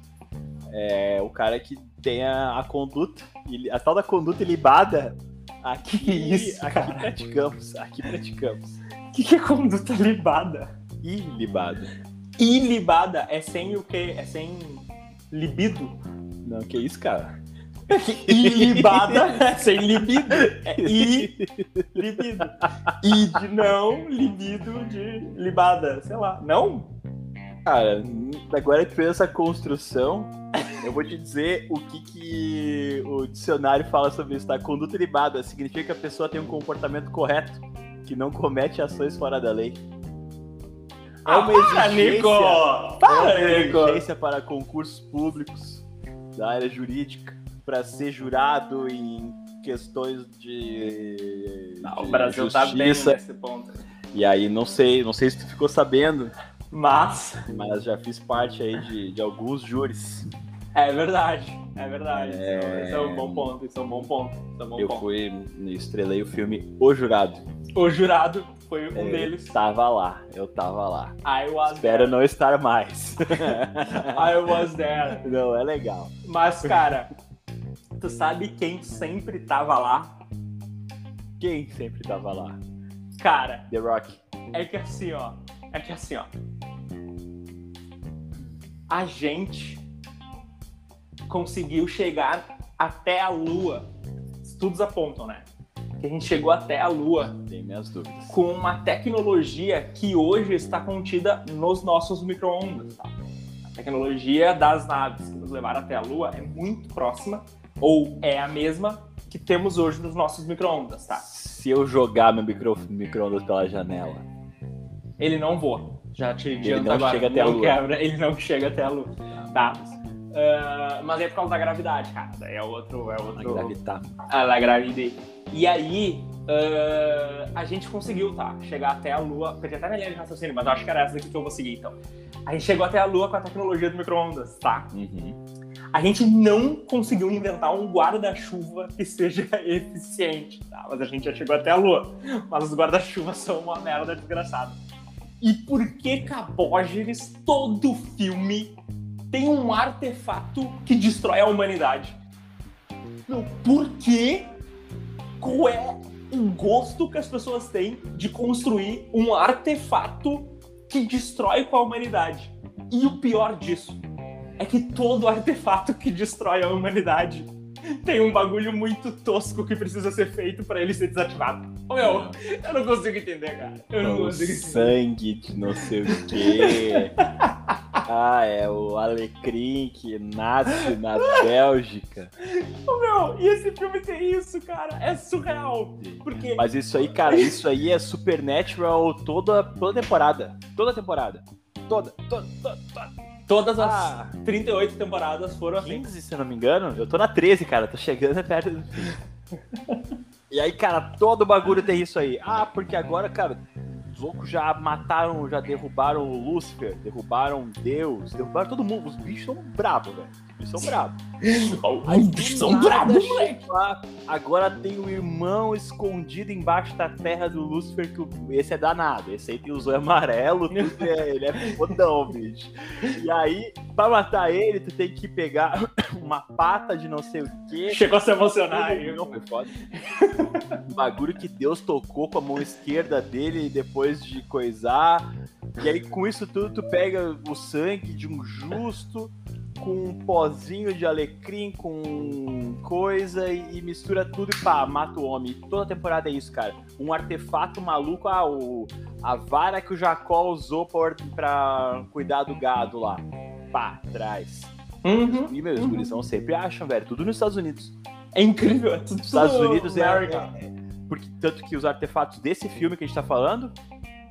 É o cara que tem a, a conduta, a tal da conduta ilibada. Aqui, Que isso, aqui cara? praticamos, aqui praticamos. O que, que é conduta libada? Ilibada. Ilibada é sem o quê? É sem libido? Não, que isso, cara? [LAUGHS] Ilibada é sem libido. É i libido. I de não, libido de libada. Sei lá. Não? Cara, agora que fez essa construção, eu vou te dizer o que, que o dicionário fala sobre isso, tá? Conduta ilibada significa que a pessoa tem um comportamento correto, que não comete ações fora da lei. É uma para, exigência, é Para, uma Nico! exigência para concursos públicos da área jurídica, para ser jurado em questões de, Não, o de Brasil tá bem justiça. nesse ponto. E aí, não sei, não sei se tu ficou sabendo, Mas mas já fiz parte aí de, de alguns júris. é verdade. É verdade. É. Isso é- é um bom ponto. Isso é um bom ponto. É um bom Eu ponto. fui, estrelei o filme O Jurado. O jurado foi um Eu deles. Tava lá, eu tava lá. I was Espero there. não estar mais. [LAUGHS] I was there. não, é legal. Mas, cara, tu sabe quem sempre tava lá? Quem sempre tava lá? Cara, The Rock. é que assim, ó. É que assim, ó. A gente conseguiu chegar até a Lua. Estudos apontam, né? Que a gente chegou até a Lua Tem minhas dúvidas. com uma tecnologia que hoje está contida nos nossos micro-ondas. Tá? A tecnologia das naves que nos levaram até a Lua é muito próxima, ou é a mesma que temos hoje nos nossos micro-ondas, tá? Se eu jogar meu micro- micro-ondas pela janela, Ele não voa. Já te Ele adianto não agora. chega até a Lua. quebra, ele não chega até a Lua. Tá. Ah, mas é por causa da gravidade, cara. Daí é outro. É a outro... gravitar. Ah, la gravide. E aí, ah, a gente conseguiu, tá? Chegar até a Lua. Perdi até minha linha de raciocínio, mas eu acho que era essa daqui que eu vou seguir, então. A gente chegou até a Lua com a tecnologia do micro-ondas, tá? Uhum. A gente não conseguiu inventar um guarda-chuva que seja [LAUGHS] eficiente, tá? Mas a gente já chegou até a Lua. Mas os guarda-chuvas são uma merda desgraçada. E por que Cabógenes, todo filme, tem um artefato que destrói a humanidade? Meu, por quê? Qual é o gosto que as pessoas têm de construir um artefato que destrói com a humanidade? E o pior disso é que todo artefato que destrói a humanidade tem um bagulho muito tosco que precisa ser feito pra ele ser desativado. Ô, meu, eu não consigo entender, cara. Eu não O consigo entender. sangue de não sei o quê. [LAUGHS] Ah, é o Alecrim que nasce na Bélgica. Ô, meu, e esse filme tem isso, cara. É surreal. Porque. Mas isso aí, cara, isso aí é Supernatural toda, toda temporada. Toda temporada. Toda, toda, toda, toda. Todas as Ah. 38 temporadas foram assim. 15, se eu não me engano. Eu tô na 13, cara. Tô chegando perto do fim. E aí, cara, todo bagulho tem isso aí. Ah, porque agora, cara, os loucos já mataram, já derrubaram o Lúcifer, derrubaram Deus, derrubaram todo mundo. Os bichos são bravos, velho. Bichos são bravos. São bravos, moleque. Agora tem o irmão escondido embaixo da terra do Lúcifer, que esse é danado. Esse aí tem o zóio amarelo, é- ele é fodão, bicho. E aí, pra matar ele, tu tem que pegar [COUGHS] uma pata de não sei o quê. Chegou a se emocionar. aí. Não, foi foda. Um bagulho que Deus tocou com a mão esquerda dele depois de coisar. E aí, com isso tudo, tu pega o sangue de um justo com um pozinho de alecrim, com coisa e, e mistura tudo e pá, mata o homem. Toda temporada é isso, cara. Um artefato maluco, ah, o, a vara que o Jacó usou pra cuidar do gado lá. Pá, traz. Uhum. E meus gurizão sempre acham, velho. Tudo nos Estados Unidos. É incrível. É tudo, Os Estados Unidos é, é- Porque tanto que os artefatos desse filme que a gente tá falando,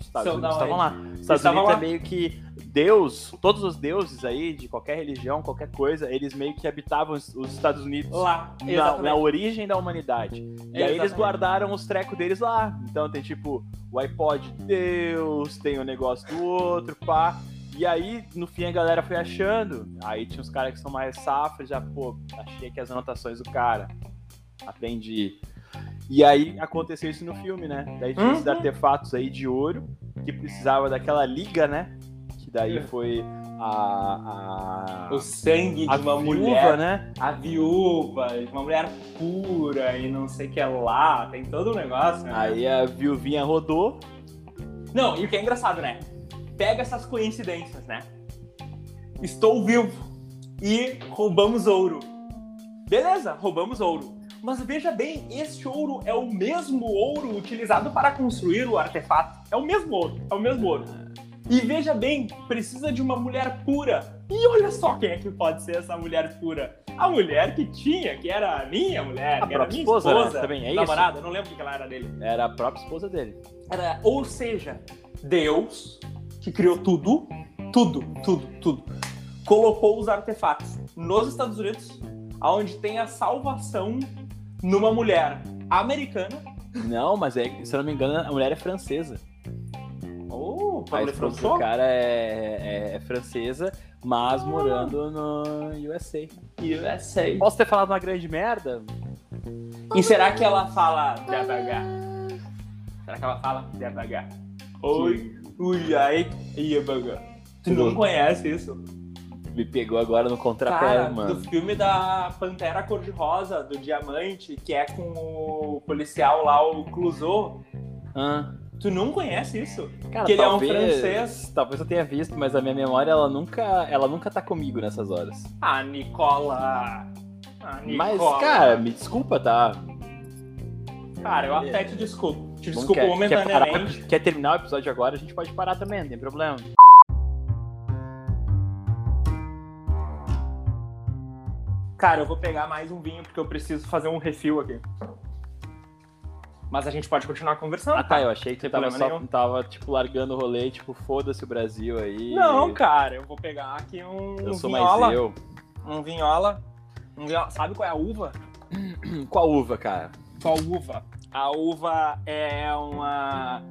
os Estados São Unidos estavam lá. Os Estados Estavam Unidos lá. é meio que Deus, todos os deuses aí, de qualquer religião, qualquer coisa, eles meio que habitavam os os Estados Unidos. Lá. Na, Exatamente. na origem da humanidade. E aí eles Exatamente. guardaram os trecos deles lá. Então tem tipo o iPod de Deus, tem o negócio do outro, pá. E aí, no fim, a galera foi achando. Aí tinha uns caras que são mais safras, já, pô, achei aqui as anotações do cara. Aprendi. E aí aconteceu isso no filme, né? Daí tinha esses Uhum. artefatos aí de ouro, que precisava daquela liga, né? Que daí É. [LAUGHS] foi a. a... O sangue de uma viúva, mulher. né? A viúva, de uma mulher pura e não sei o que lá. Tem todo o negócio, né? Aí a viuvinha rodou. Não, e o que é engraçado, né? Pega essas coincidências, né? Estou vivo e roubamos ouro. Beleza, roubamos ouro. Mas veja bem, este ouro é o mesmo ouro utilizado para construir o artefato. É o mesmo ouro, é o mesmo ouro. E veja bem, precisa de uma mulher pura. E olha só quem é que pode ser essa mulher pura. A mulher que tinha, que era a minha mulher, A que era a minha esposa, esposa, né? Também é isso? namorada, não lembro o que ela era dele. Era a própria esposa dele. Era, ou seja, Deus, que criou tudo, tudo, tudo, tudo, colocou os artefatos nos Estados Unidos, onde tem a salvação numa mulher americana. Não, mas é, se eu não me engano, a mulher é francesa. Pablo esposa do François? cara é, é- é francesa, mas morando no USA. USA. Posso ter falado uma grande merda? E será que ela fala devagar? Será que ela fala devagar? Oi, ui, ai, devagar. Tu não conhece isso? Me pegou agora no contrapé, mano. do filme da Pantera Cor-de-Rosa, do Diamante, que é com o policial lá, o Clouseau. Ah, Tu não conhece isso? cara, Que ele é um talvez, francês. Talvez eu tenha visto, mas a minha memória ela nunca, ela nunca tá comigo nessas horas. Ah, Nicola. Ah, Nicola. Mas, cara, me desculpa, tá? Cara, eu até te desculpo. Te desculpo quer, quer, parar- momentaneamente. quer terminar o episódio agora? A gente pode parar também, não tem problema. Cara, eu vou pegar mais um vinho porque eu preciso fazer um refil aqui. Mas a gente pode continuar conversando. Ah, tá, eu achei que tu tava, só, nenhum. tava, tipo, largando o rolê, tipo, foda-se o Brasil aí. Não, cara, eu vou pegar aqui um, Eu sou vinhola. mais eu. Um vinhola. Um vinhola. Sabe qual é a uva? [CLEARS THROAT] Qual uva, cara? Qual uva? A uva é uma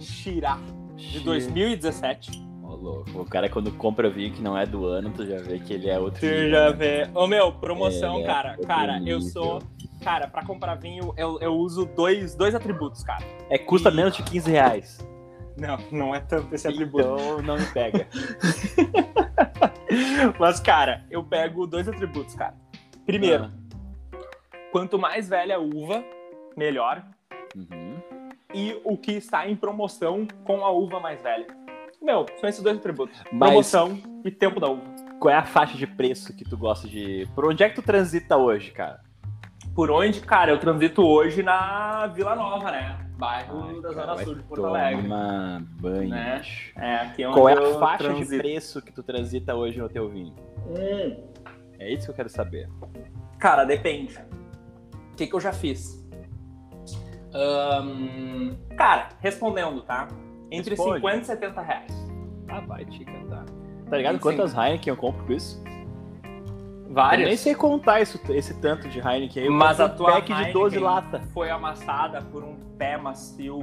Shirá de 2017. Ô, louco. O cara, quando compra vinho que não é do ano, tu já vê que ele é outro. Tu já né? vê. Ô meu, promoção, É, cara. outro Cara, eu sou. Cara, pra comprar vinho, eu, eu uso dois, dois atributos, cara. É, custa E- menos de 15 reais. Não, não é tanto esse atributo. Então não me pega. [LAUGHS] Mas, cara, eu pego dois atributos, cara. Primeiro, Ah. quanto mais velha a uva, melhor. Uhum. E o que está em promoção com a uva mais velha. Meu, são esses dois atributos. Mas- Promoção e tempo da uva. Qual é a faixa de preço que tu gosta de. Por onde é que tu transita hoje, cara? Por onde, cara, eu transito hoje na Vila Nova, né? bairro Ai, da Zona Sul de Porto Alegre. Banho. Né? É, aqui é onde Qual é a faixa de transito. preço que tu transita hoje no teu vinho? Hum, É isso que eu quero saber. Cara, depende. O que, que eu já fiz? Cara, respondendo, tá? Entre Responde. 50 e 70 reais. Ah, vai te cantar. Tá ligado Sim. quantas Heineken eu compro com isso? Eu Várias. nem sei contar isso, esse tanto de Heineken aí. Eu Mas a tua pack de Heineken 12 lata. foi amassada por um pé macio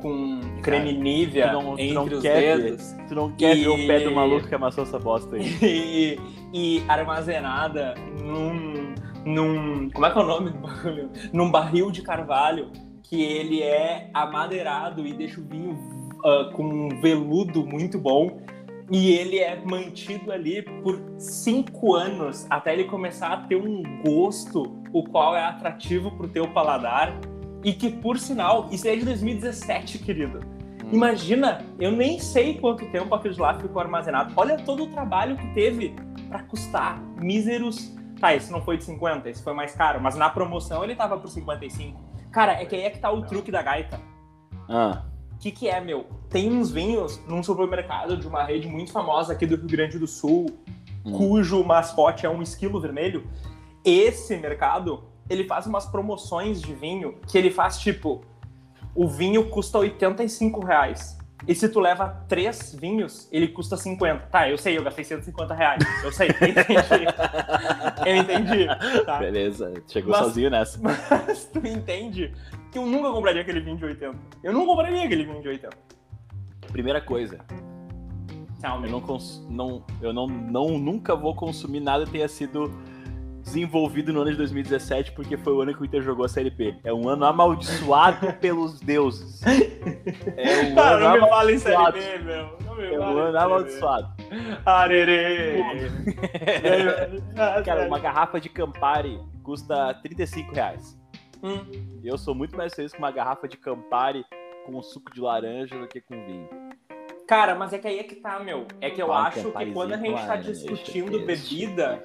com Cara, creme Nivea tu não- tu entre não os quer ver. dedos Tu não quer ver o E- pé do maluco que amassou essa bosta aí. [LAUGHS] e, e armazenada num, num. Como é que é o nome do bagulho? Num barril de carvalho que ele é amadeirado e deixa o vinho ah, com um veludo muito bom. E ele é mantido ali por cinco anos até ele começar a ter um gosto o qual é atrativo pro teu paladar. E que, por sinal, isso é de 2017, querido. Imagina, eu nem sei quanto tempo aquilo lá ficou armazenado. Olha todo o trabalho que teve pra custar míseros. Tá, esse não foi de 50, esse foi mais caro, mas na promoção ele tava por 55. Cara, é que aí é que tá o truque da gaita. Ah, O que, que é, meu? Tem uns vinhos num supermercado de uma rede muito famosa aqui do Rio Grande do Sul, Hum. cujo mascote é um esquilo vermelho. Esse mercado, ele faz umas promoções de vinho que ele faz tipo: o vinho custa 85 reais. E se tu leva três vinhos, ele custa 50. Tá, eu sei, eu gastei 150 reais. Eu sei, eu entendi. [LAUGHS] eu entendi. Tá? beleza. Chegou Mas- sozinho nessa. [LAUGHS] Mas tu entende que eu nunca compraria aquele vinho de 80. Eu não compraria aquele vinho de 80. Primeira coisa, eu não, cons- não, eu não, não nunca vou consumir nada que tenha sido desenvolvido no ano de 2017, porque foi o ano que o Inter jogou a Série B. É um ano amaldiçoado [LAUGHS] pelos deuses. É um Cara, ano não me fala em série. B, meu. Não me É um ano amaldiçoado. Arerê. [LAUGHS] Cara, uma garrafa de Campari custa 35 reais. Hum, Eu sou muito mais feliz com uma garrafa de Campari com suco de laranja do que com vinho. Cara, mas é que aí é que tá, meu. É que eu Ah, acho que quando a gente tá laranja, discutindo bebida,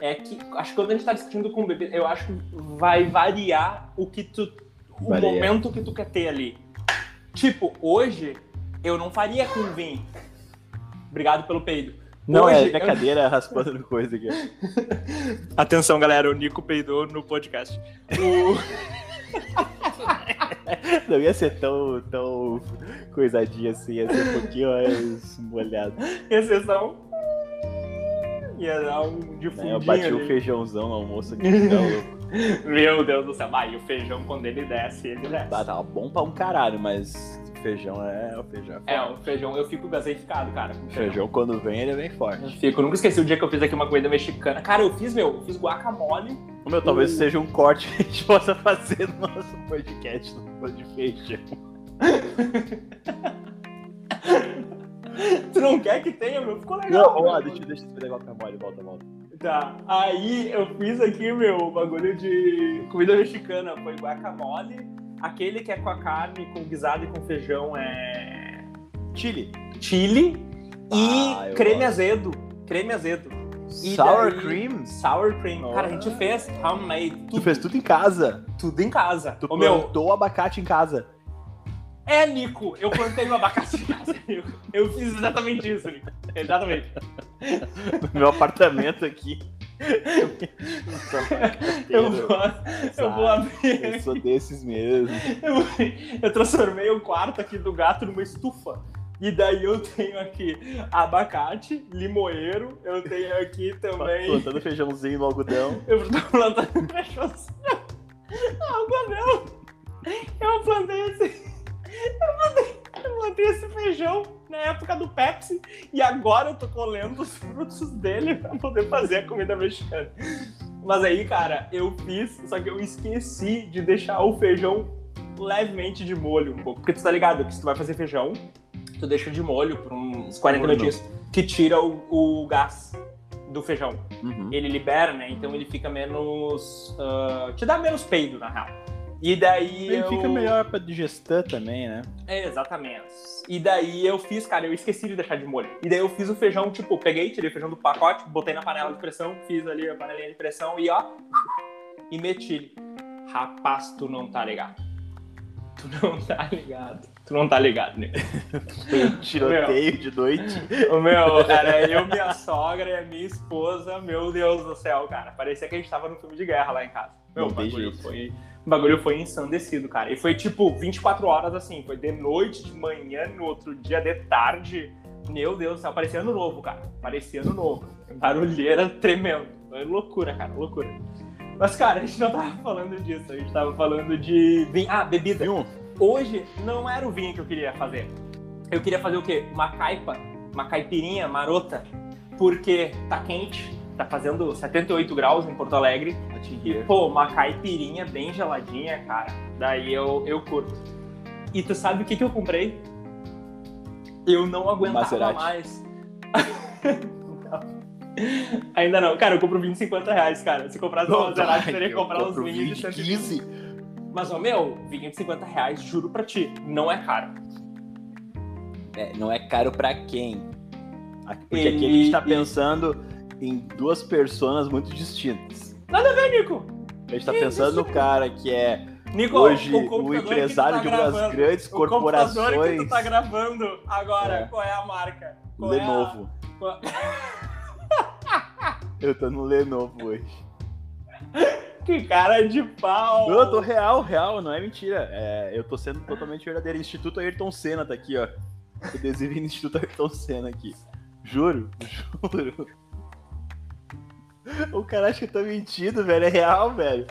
é que. Acho que quando a gente tá discutindo com bebida, eu acho que vai variar o que tu. O Varia. momento que tu quer ter ali. Tipo, hoje, eu não faria com vinho. Obrigado pelo peido. Não, Hoje, é minha cadeira raspando [LAUGHS] coisa aqui. Atenção, galera, o Nico peidou no podcast. O... [LAUGHS] Não ia ser tão, tão coisadinha assim, ia ser um pouquinho mais molhado. exceção. Ia dar um de Né? Eu fundinho bati o ali. feijãozão no almoço aqui. [LAUGHS] Então, Meu Deus do céu. Bah, e o feijão, quando ele desce, ele desce. tá, tava bom pra um caralho, mas feijão é. O feijão é É, o feijão, eu fico gaseificado, cara. com O feijão, quando vem, ele vem Eu forte. fico, nunca esqueci o dia que eu fiz aqui uma comida mexicana. Cara, eu fiz, meu, eu fiz guacamole. O meu, talvez Uh. seja um corte que a gente possa fazer no nosso podcast no de feijão. [LAUGHS] Tu não quer que tenha, meu? Ficou legal. Não, ó, deixa, deixa eu fazer guacamole, volta, volta. Tá, aí eu fiz aqui, meu, bagulho de comida mexicana. Foi guacamole. Aquele que é com a carne, com guisado e com feijão é Chile. chile. Ah, e creme gosto. azedo. Creme azedo. E Sour daí- cream? Sour cream. Cara, a gente Nossa. fez homemade. Tu Tudo, fez tudo em casa. tudo em casa. Tu meu, plantou abacate em casa. É, Nico, eu plantei um abacaxi em casa, Nico. Eu fiz exatamente isso, Nico. Exatamente. No [LAUGHS] meu apartamento aqui. Eu vou, eu vou abrir. Eu sou desses mesmo. Eu, eu transformei o quarto aqui do gato numa estufa. E daí eu tenho aqui abacate, limoeiro, eu tenho aqui também. Plantando feijãozinho no algodão. Eu tô plantando feijãozinho. Algodão. Eu plantei esse. Eu plantei, eu plantei esse feijão na época do Pepsi e agora eu tô colhendo os frutos dele pra poder fazer a comida mexicana. Mas aí, cara, eu fiz, só que eu esqueci de deixar o feijão levemente de molho um pouco. Porque tu tá ligado que se tu vai fazer feijão, tu deixa de molho por uns 40 Morno. minutinhos, que tira o, o gás do feijão Uhum. ele libera, né? Então ele fica menos. ah, te dá menos peido, na real. E daí. Ele eu... fica melhor pra digestão também, né? É, exatamente. E daí eu fiz, cara, eu esqueci de deixar de molho. E daí eu fiz o feijão, tipo, peguei, tirei o feijão do pacote, botei na panela de pressão, fiz ali a panelinha de pressão e ó. E meti. Rapaz, tu não tá ligado. Tu não tá ligado. Tu não tá ligado, né? Foi um tiroteio de noite. O meu, era eu, minha sogra e a minha esposa. Meu Deus do céu, cara. Parecia que a gente tava no filme de guerra lá em casa. Meu, Não jeito. foi. O bagulho foi ensandecido, cara. E foi tipo 24 horas assim. Foi de noite, de manhã, no outro dia, de tarde. Meu Deus do céu, parecia ano novo, cara. Parecia ano novo. Barulheira tremendo. Foi loucura, cara, loucura. Mas, cara, a gente não tava falando disso. A gente tava falando de. vinho- Ah, bebida. Viu? Hoje não era o vinho que eu queria fazer. Eu queria fazer o quê? Uma caipa, uma caipirinha marota, porque tá quente, tá fazendo 78 graus em Porto Alegre. Pô, uma caipirinha bem geladinha, cara. Daí eu, eu curto. E tu sabe o que, que eu comprei? Eu não aguentava Maserati. mais. Não. [LAUGHS] Ainda não. Cara, eu compro 20 e 50 reais, cara. Se comprasse uma Maserati, teria que comprar uns vinhos de 120. 15. Mas, ô, meu, vinho de 50 reais, juro pra ti, não é caro. É, não é caro pra quem? Porque E- aqui a gente tá pensando em duas personas muito distintas. É, Nico. A gente tá Que pensando no cara que é Nico, hoje o, o, empresário que de tá uma das gravando, grandes O computador que corporações tu tá gravando agora, É. qual é a marca? Qual é a- Lenovo. qual- [LAUGHS] Eu tô no Lenovo hoje. Que cara de pau. Eu tô real, real, não é mentira. É, eu tô sendo totalmente verdadeiro. Instituto Ayrton Senna tá aqui, ó. Adesivo no Instituto Ayrton Senna aqui. Juro, [LAUGHS] juro. O cara acha que eu tô mentindo, velho. É real, velho.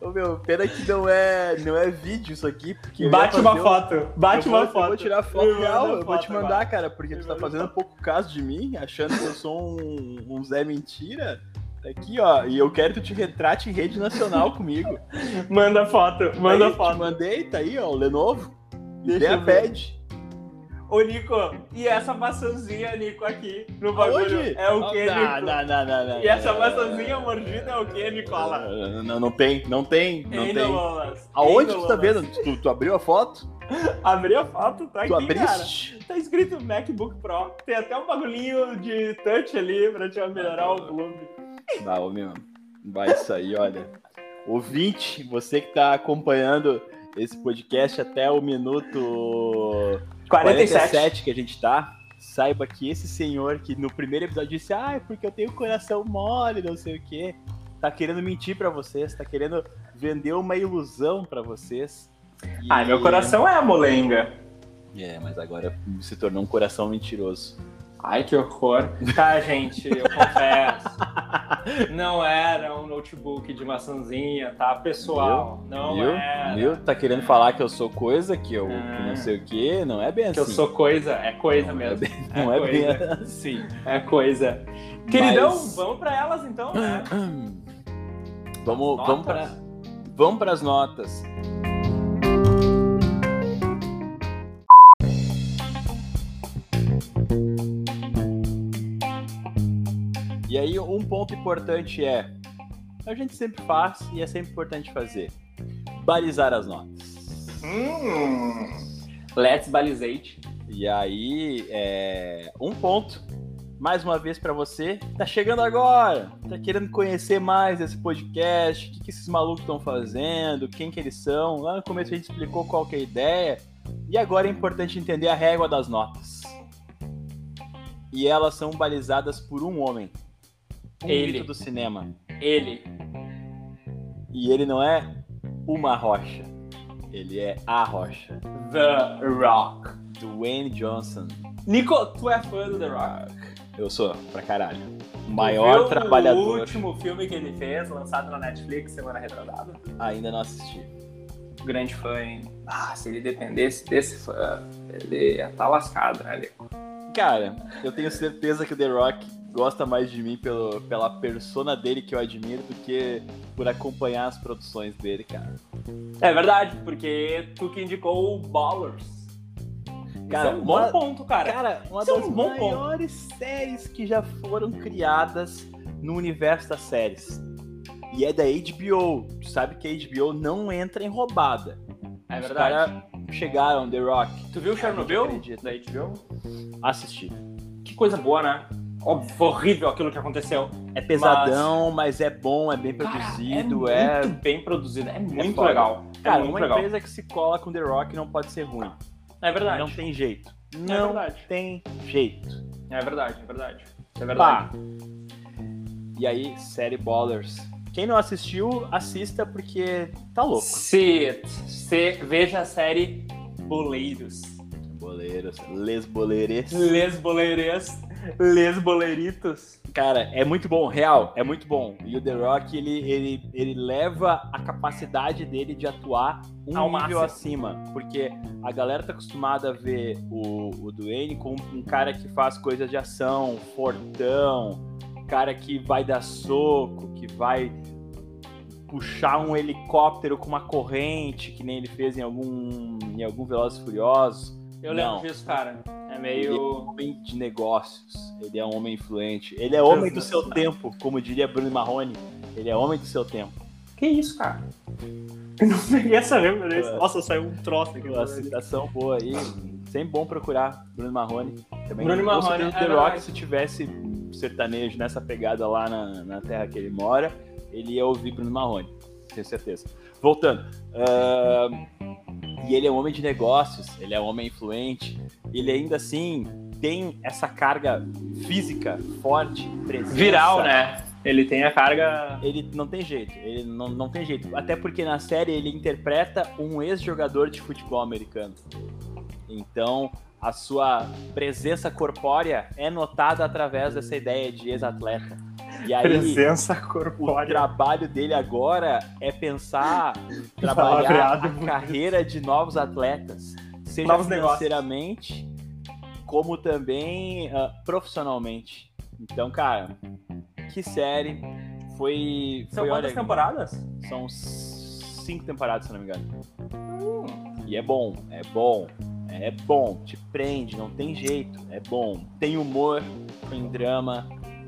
Ô, meu, pena que não é, não é vídeo isso aqui, porque. eu Bate uma um- foto, bate eu vou, uma eu foto. vou tirar foto Eu real, eu vou te mandar, agora. cara, porque tu Eu tá mando fazendo foto. pouco caso de mim, achando que eu sou um, um Zé Mentira. Tá Aqui, ó, e eu quero que tu te retrate em rede nacional [LAUGHS] comigo. Manda foto, manda aí, foto. Te mandei, tá aí, ó, o Lenovo. Deixa Tem a eu ver. pad. Ô, Nico, e essa maçãzinha, Nico, aqui no bagulho? Aonde? É o quê, não, Nico? não, não, não, não. E essa maçãzinha mordida é o quê, Nicola? Não, não, não tem, não tem, não Hein, tem. Lolas? Aonde Hein, tu tá vendo? Tu, tu abriu a foto? [LAUGHS] Abri a foto, tá Tu aqui, cara. abriste? Tá escrito MacBook Pro. Tem até um bagulhinho de touch ali pra te melhorar o volume. Vai, ô, meu, vai isso aí, olha. Ouvinte, você que tá acompanhando esse podcast até o minuto 47 que a gente tá, saiba que esse senhor que no primeiro episódio disse, ah, é porque eu tenho coração mole, não sei o quê, tá querendo mentir pra vocês, tá querendo vender uma ilusão pra vocês. E- Ai, meu coração é a molenga. É, mas agora se tornou um coração mentiroso. Ai, que horror. Tá, gente, eu confesso. [LAUGHS] Não era um notebook de maçãzinha, tá, pessoal? Não viu? era. Viu? Tá querendo falar que eu sou coisa, que eu que Ah. não sei o quê, não é bem Que assim. eu sou coisa, é coisa Não mesmo. É bem, não é, coisa. bem assim. É coisa. Queridão, Mas- vamos pra elas então, né? Vamos, Notas? vamos para vamos para as notas. E aí um ponto importante é a gente sempre faz e é sempre importante fazer balizar as notas. Hum. Let's balizate. E aí, é, um ponto, mais uma vez pra você, tá chegando agora, tá querendo conhecer mais esse podcast, o que, que esses malucos estão fazendo, quem que eles são. Lá no começo a gente explicou qual que é a ideia, e agora é importante entender a régua das notas. E elas são balizadas por um homem, um Ele. do cinema. Ele. E ele não é uma rocha, ele é a rocha. The Rock. Dwayne Johnson. Nico, tu é fã do The Rock? Eu sou, pra caralho. Tu Maior trabalhador. O último filme que ele fez, lançado na Netflix semana retrasada. Ainda não assisti. Grande fã, hein? Ah, se ele dependesse desse fã, ele ia estar lascado, né, Nico? Cara, eu tenho certeza que o The Rock gosta mais de mim pelo, pela persona dele que eu admiro do que por acompanhar as produções dele, cara. É verdade, porque tu que indicou o Ballers. Cara, Isso é um bom uma- ponto, cara. Cara, uma Isso é das um bom ponto. maiores séries que já foram criadas no universo das séries. E é da HBO. Tu sabe que a HBO não entra em roubada. É Os verdade. caras chegaram, The Rock, Tu viu Chernobyl? acredito. Da HBO? assistir. Que coisa boa, né? Óbvio, foi horrível aquilo que aconteceu. É pesadão, mas, é bom, é bem Cara, produzido, é é. muito bem produzido, é muito foda. legal. Cara, muito uma legal. empresa que se cola com The Rock não pode ser ruim. É verdade. Não tem jeito. É Não verdade. tem jeito. É verdade, é verdade. É Pá. verdade. E aí, série Ballers. Quem não assistiu, assista porque tá louco. Se, se veja a série Boleiros. Boleiros, les boleires. Les boleires, les boleritos. Cara, é muito bom, real, é muito bom. E o The Rock, ele, ele, ele leva a capacidade dele de atuar um Ao nível máximo. acima. Porque a galera tá acostumada a ver o, o Dwayne como um cara que faz coisas de ação, fortão, cara que vai dar soco, que vai puxar um helicóptero com uma corrente, que nem ele fez em algum, em algum Velozes Furiosos. Eu Não. lembro disso, cara. É Ele é um meio. homem de negócios, ele é um homem influente, ele é homem do seu tempo, como diria Bruno Marrone, ele é homem do seu tempo. Que isso, cara? Eu não peguei essa referência. É. Nossa, saiu um troço aqui. Uma citação boa aí, sempre bom procurar Bruno Marrone. Também Bruno Marrone, certeza é The Rock, se tivesse sertanejo nessa pegada lá na, na terra que ele mora, ele ia ouvir Bruno Marrone, tenho certeza. Voltando, ahn, e ele é um homem de negócios, ele é um homem influente, ele ainda assim tem essa carga física forte, presença. Viral, né? Ele tem a carga. Ele não tem jeito, ele não, não tem jeito. Até porque na série ele interpreta um ex-jogador de futebol americano. Então, a sua presença corpórea é notada através dessa ideia de ex-atleta. E aí, Presença o corpórea. trabalho dele agora é pensar, [LAUGHS] trabalhar Palavreado. a carreira de novos atletas, seja Novos negócios. financeiramente, como também ah, profissionalmente. Então, cara, que série. Foi. São foi quantas olha, temporadas? São cinco temporadas, se não me engano. Hum, E é bom, é bom, é bom, te prende, não tem jeito, é bom. Tem humor, tem drama,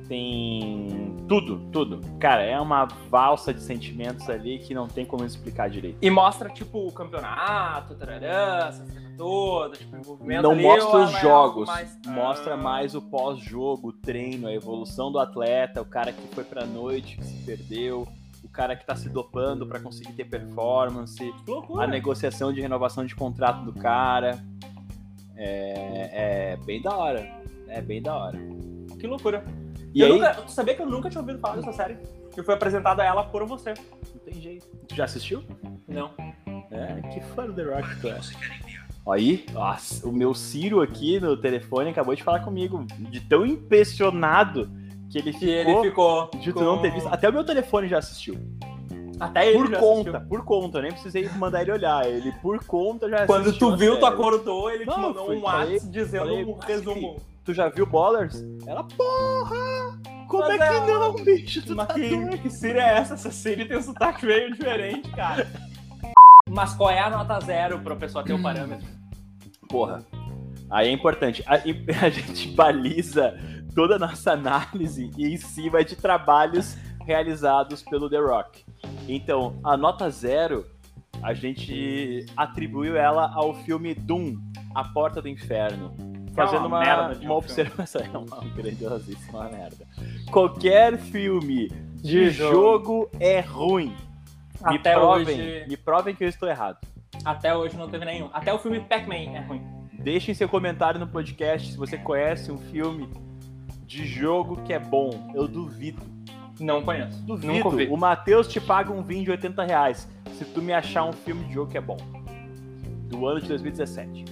tem tudo, tudo. Cara, é uma valsa de sentimentos ali que não tem como explicar direito. E mostra, tipo, o campeonato, tarará, essa treta toda, tipo, o envolvimento Não ali, mostra os jogos, mais- mostra mais o pós-jogo, o treino, a evolução do atleta, o cara que foi pra noite, que se perdeu, o cara que tá se dopando pra conseguir ter performance. A negociação de renovação de contrato do cara. É, é bem da hora. É bem da hora. Que loucura. E eu aí, nunca, tu sabia que eu nunca tinha ouvido falar dessa série? Que foi apresentada a ela por você. não tem jeito. Tu já assistiu? Não. É, que fã do The Rock tu é. Aí, nossa, o meu Ciro aqui no telefone acabou de falar comigo, de tão impressionado que ele Que ele ficou ficou. de tu com- não ter visto. Até o meu telefone já assistiu. Até ele Por já conta, assistiu. por conta. Eu nem precisei mandar ele olhar. Ele por conta já Quando tu viu, tu acordou, ele te Não, mandou foi- um WhatsApp dizendo falei, um "Ah, resumo. Tu já viu Ballers? Ela, porra! Como Mas é que é- não, bicho? Tu Mas tá que, doido? que Siri é essa? Essa Siri tem um sotaque meio diferente, cara. Mas qual é a nota zero pra pessoa ter o parâmetro? Porra. Aí é importante. A, [LAUGHS] a gente baliza toda a nossa análise em cima de trabalhos realizados pelo The Rock. Então, a nota zero, a gente atribuiu ela ao filme Doom, A Porta do Inferno. Que é Fazendo uma uma, uma um observação. [LAUGHS] É uma grandiosíssima merda. Qualquer filme de, De jogo. jogo. é ruim. Me Até provem, hoje. me provem que eu estou errado. Até hoje não teve nenhum. Até o filme Pac-Man é ruim. Deixem seu comentário no podcast se você conhece um filme de jogo que é bom. Eu duvido. Não conheço. Duvido. Nunca ouvi. O Matheus te paga um vinho de 80 reais se tu me achar um filme de jogo que é bom. Do ano de 2017.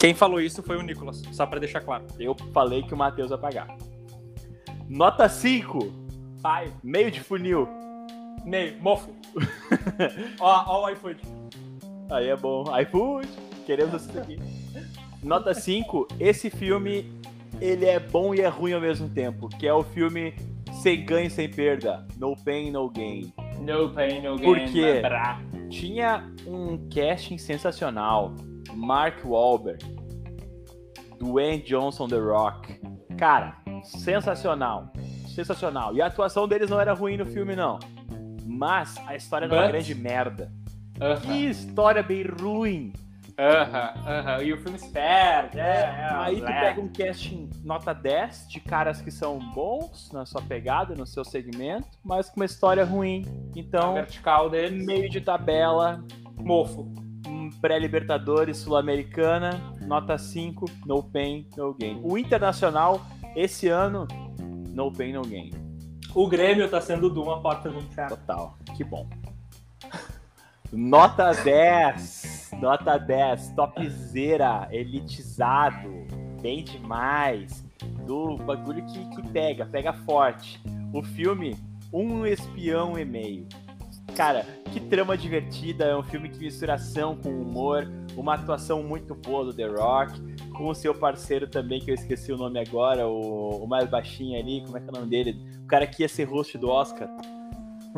Quem falou isso foi o Nicolas, só pra deixar claro. Eu falei que o Matheus vai pagar. Nota 5. Pai, Meio de funil. meio, mofo. [LAUGHS] ó, ó o iFood. Aí é bom. iFood. Queremos isso aqui. Nota 5. Esse filme, ele é bom e é ruim ao mesmo tempo. Que é o filme Sem Ganho, Sem Perda. No Pain, No Gain. No pain, no gain. Por quê? Bra. Tinha um casting sensacional. Mark Wahlberg. Dwayne Johnson, The Rock. Cara, sensacional. Sensacional. E a atuação deles não era ruim no filme, não. Mas a história era uma But- grande merda. Aham. Que história bem ruim. Aham, aham. E o filme se perde. É, é, Aí tu pega um casting nota 10 de caras que são bons na sua pegada, no seu segmento, mas com uma história ruim. A Então, vertical dele, meio de tabela, mofo. pré-Libertadores Sul-Americana, nota 5, no pain, no gain. O Internacional, esse ano, no pain, no gain. O Grêmio tá sendo de uma porta do inferno. Total, que bom. [LAUGHS] Nota 10, nota 10, topzera, elitizado, bem demais, do bagulho que, que pega, pega forte. O filme, um espião e meio. Cara, que trama divertida, é um filme que mistura ação com humor, uma atuação muito boa do The Rock, com o seu parceiro também, que eu esqueci o nome agora, o, o mais baixinho ali, como é que é o nome dele? O cara que ia ser host do Oscar.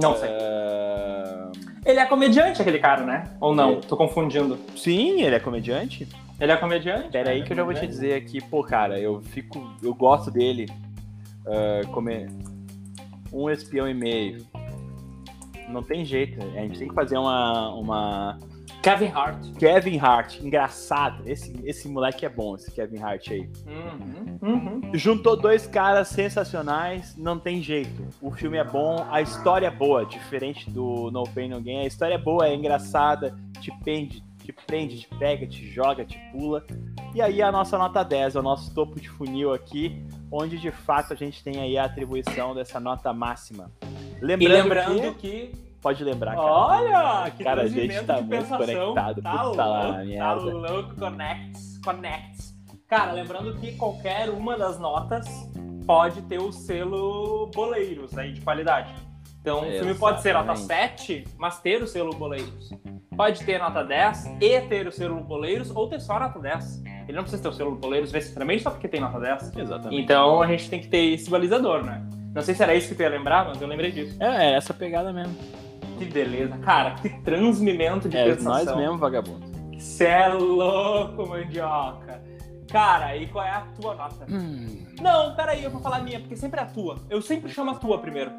Não sei. Ah, Ele é comediante, aquele cara, né? Ou não? É. Tô confundindo. Sim, ele é comediante. Ele é comediante? Pera aí Ele é que eu já vou te dizer aqui, pô, cara, eu fico. Eu gosto dele. ah, come... Um espião e meio. Não tem jeito. A gente tem que fazer uma. uma... Kevin Hart. Kevin Hart, engraçado. Esse, esse moleque é bom, esse Kevin Hart aí. Uhum, uhum. Juntou dois caras sensacionais, não tem jeito. O filme é bom, a história é boa, diferente do No Pain No Gain. A história é boa, é engraçada, te prende, te prende, te pega, te joga, te pula. E aí a nossa nota 10, é o nosso topo de funil aqui, onde de fato a gente tem aí a atribuição dessa nota máxima. E Lembrando, lembrando que... que. Pode lembrar, cara. Olha, que Cara, a gente tá muito conectado, Tá puta louco, lá, tá merda. louco, connects, connects. Cara, lembrando que qualquer uma das notas pode ter o selo boleiros aí de qualidade. Então, o filme pode ser nota Exatamente. 7, mas ter o selo boleiros. Pode ter nota 10 e ter o selo boleiros, ou ter só nota 10. Ele não precisa ter o selo boleiros necessariamente só porque tem nota 10. Exatamente. Então, a gente tem que ter esse balizador, né? Não sei se era isso que tu ia lembrar, mas eu lembrei disso. É, é essa pegada mesmo. Que beleza. Cara, que transmimento de É, pensação. nós mesmo, vagabundo. Cê é louco, mandioca. Cara, e qual é a tua nota? Não, peraí, eu vou falar a minha, porque sempre é a tua. Eu sempre chamo a tua primeiro.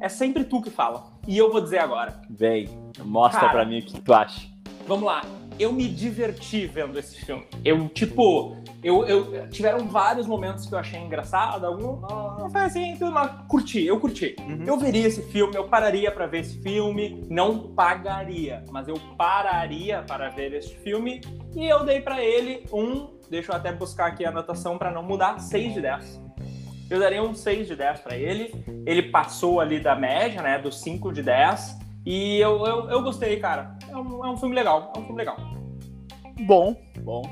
É sempre tu que fala. E eu vou dizer agora. Véi, mostra Cara. pra mim o que tu acha. Vamos lá. Eu me diverti vendo esse filme. Eu, tipo, eu, eu tiveram vários momentos que eu achei engraçado, algum não, não foi assim, tudo, mas curti, eu curti. Uhum. Eu veria esse filme, eu pararia pra ver esse filme, não pagaria, mas eu pararia para ver este filme e eu dei pra ele um, deixa eu até buscar aqui a anotação pra não mudar, 6 de 10. Eu daria um 6 de 10 pra ele. Ele passou ali da média, né, do 5 de 10. E eu, eu, eu gostei, cara. É um, é um filme legal, é um filme legal. Bom, bom.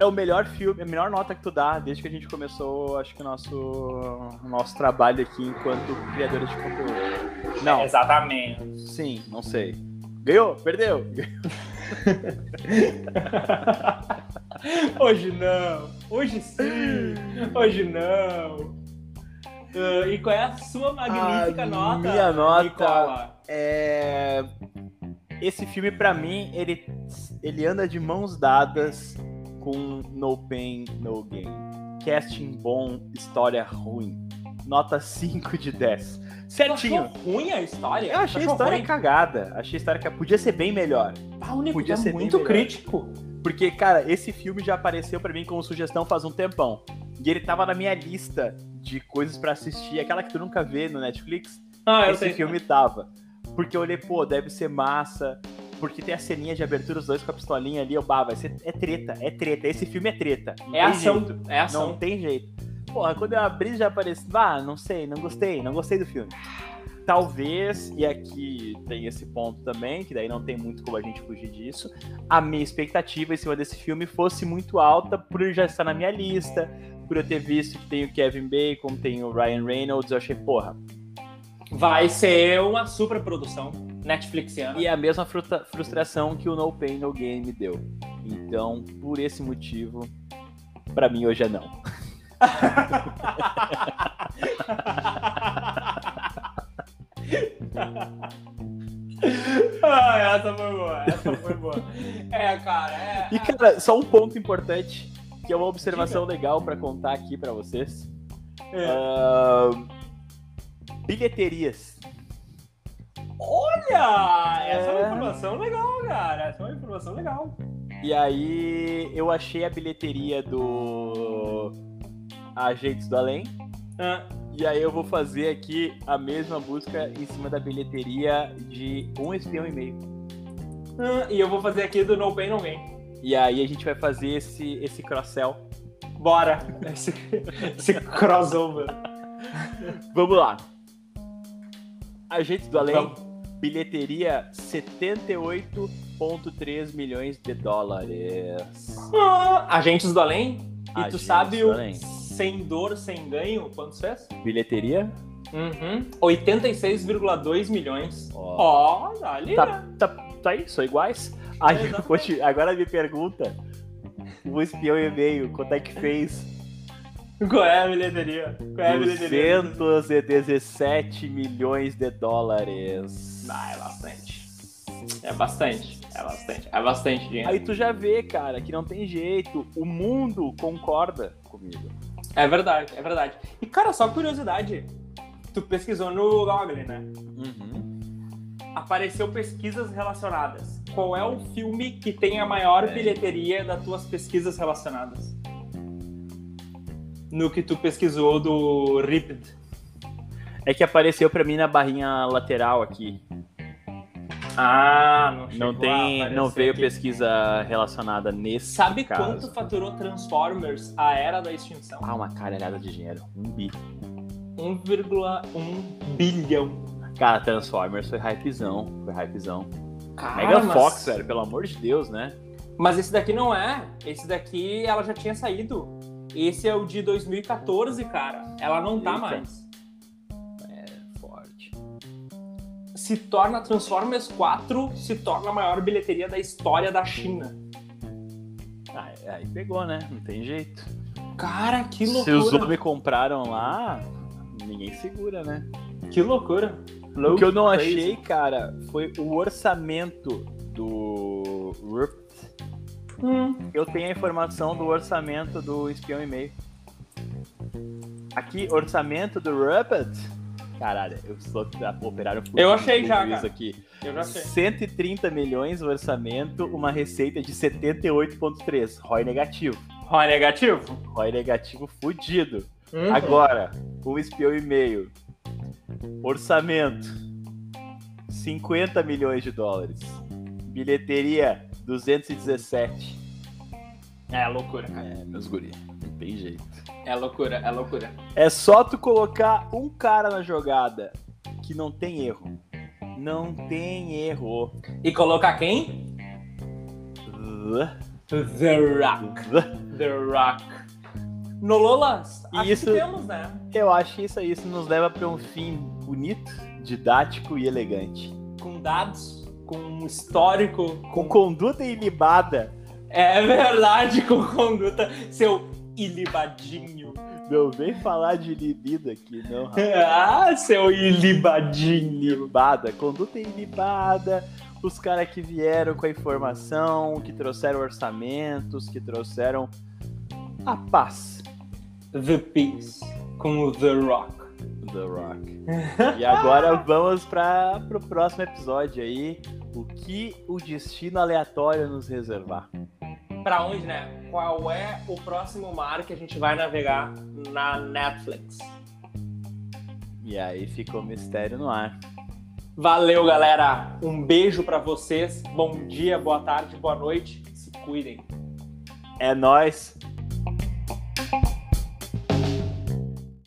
É o melhor filme, a melhor nota que tu dá desde que a gente começou, acho que o nosso, nosso trabalho aqui enquanto criadores de conteúdo. Não, Exatamente. sim, não sei. Ganhou? Perdeu? [LAUGHS] Hoje não. Hoje sim. Hoje não. Ah, e qual é a sua magnífica A nota? minha nota- Nicola? É... Esse filme, pra mim, ele, ele anda de mãos dadas No Pain, No Gain. Casting bom, história ruim. Nota 5 de 10. Tu Certinho. ruim a história? Eu achei a história ruim? cagada. Achei a história que podia ser bem melhor. Ah, o Nico, podia é ser muito crítico. Porque, cara, esse filme já apareceu pra mim como sugestão faz um tempão. E ele tava na minha lista de coisas pra assistir, aquela que tu nunca vê no Netflix. Ah, eu esse sei. filme tava. Porque eu olhei, pô, deve ser massa. Porque tem a ceninha de abertura, os dois com a pistolinha ali, eu, bah, vai ser. É treta, é treta. Esse filme é treta. Não É ação. jeito. É ação. Não tem jeito. Porra, quando eu abri já apareceu. Ah, não sei, não gostei, não gostei do filme. Talvez, e aqui tem esse ponto também, que daí não tem muito como a gente fugir disso, a minha expectativa em cima desse filme fosse muito alta por ele já estar na minha lista, por eu ter visto que tem o Kevin Bacon, tem o Ryan Reynolds, eu achei, porra. Vai ser uma super produção Netflixiana. E é a mesma frustração que o No Pain No Gain me deu. Então, por esse motivo, pra mim hoje é não. [LAUGHS] ah, essa foi boa, essa foi boa. É, cara, é. E, cara, só um ponto importante, que é uma observação legal pra contar aqui pra vocês. é. Ah, bilheterias. Olha! Essa é uma É. informação legal, cara. Essa é uma informação legal. E aí eu achei a bilheteria do Agentes do Além. Ah, E aí eu vou fazer aqui a mesma busca em cima da bilheteria de um espião e meio. ah, e eu vou fazer aqui do No Pain No Gain. E aí a gente vai fazer esse, esse cross-sell. Bora! [LAUGHS] Esse, esse crossover. Vamos lá. Agentes do Além, Vamos. Bilheteria 78,3 milhões de dólares. Ah, Agentes do Além. E tu Agentes sabe do o Além. sem dor, sem ganho, quantos fez? Bilheteria? Uhum. 86,2 milhões. Ó. Ó, ali, Tá, tá, tá aí, são iguais. Aí, É, te- agora me pergunta. O espião e meio, quanto é que fez? Qual é a bilheteria? Qual é a bilheteria? 217 milhões de dólares. Ah, é bastante. É bastante. É bastante. É bastante dinheiro. Aí tu já vê, cara, que não tem jeito. O mundo concorda comigo. É verdade, é verdade. E, cara, só curiosidade. Tu pesquisou no Google, né? Uhum. Apareceu pesquisas relacionadas. Qual é o filme que tem a maior É. bilheteria das tuas pesquisas relacionadas? No que tu pesquisou do Ripped. É que apareceu pra mim na barrinha lateral aqui. Ah, não Não tem, não veio aqui. pesquisa relacionada nesse Sabe caso. quanto faturou Transformers, a Era da Extinção? Ah, uma caralhada de dinheiro. Um bi. 1,1 bilhão. Cara, Transformers foi hypezão. Foi hypezão. Cara, Mega mas- Fox, velho, pelo amor de Deus, né? Mas esse daqui não é. Esse daqui ela já tinha saído. Esse é o de 2014, cara. Ela não tá Eita. mais. Se torna Transformers 4, se torna a maior bilheteria da história da China. Ah, aí pegou, né? Não tem jeito. Cara, que Se loucura. os homens compraram lá, ninguém segura, né? Que loucura. O que eu não Crazy. achei, cara, foi o orçamento do Rupt. Hum, Eu tenho a informação do orçamento do Espião e Meio. Aqui, orçamento do Ruppet. Caralho, eu sou operaram Eu achei já, isso cara. aqui. eu já sei. 130 milhões o orçamento, uma receita de 78,3. ROI negativo. Ó, negativo? ROI negativo fudido. Hum. Agora, um espião e meio. Orçamento: 50 milhões de dólares. Bilheteria: 217. É loucura, cara. É, meus guri, não tem jeito. É loucura, é loucura. É só tu colocar um cara na jogada que não tem erro. Não tem erro. E colocar quem? The Rock. The Rock. No Lolas, acho Isso- que temos, né? Eu acho que isso aí isso nos leva para um fim bonito, didático e elegante. Com dados, com um histórico, Com conduta ilibada. É verdade, com conduta, seu ilibadinho. Não vem falar de libido aqui, não, [LAUGHS] rapaz. Ah, seu ilibadinho. ilibada, conduta ilibada, os caras que vieram com a informação, que trouxeram orçamentos, que trouxeram a paz. The Peace, com o The Rock. The Rock. E agora vamos para o próximo episódio aí. O que o destino aleatório nos reservar? Pra onde, né? Qual é o próximo mar que a gente vai navegar na Netflix? E aí ficou o mistério no ar. Valeu, galera. Um beijo pra vocês. Bom dia, boa tarde, boa noite. Se cuidem. É nóis!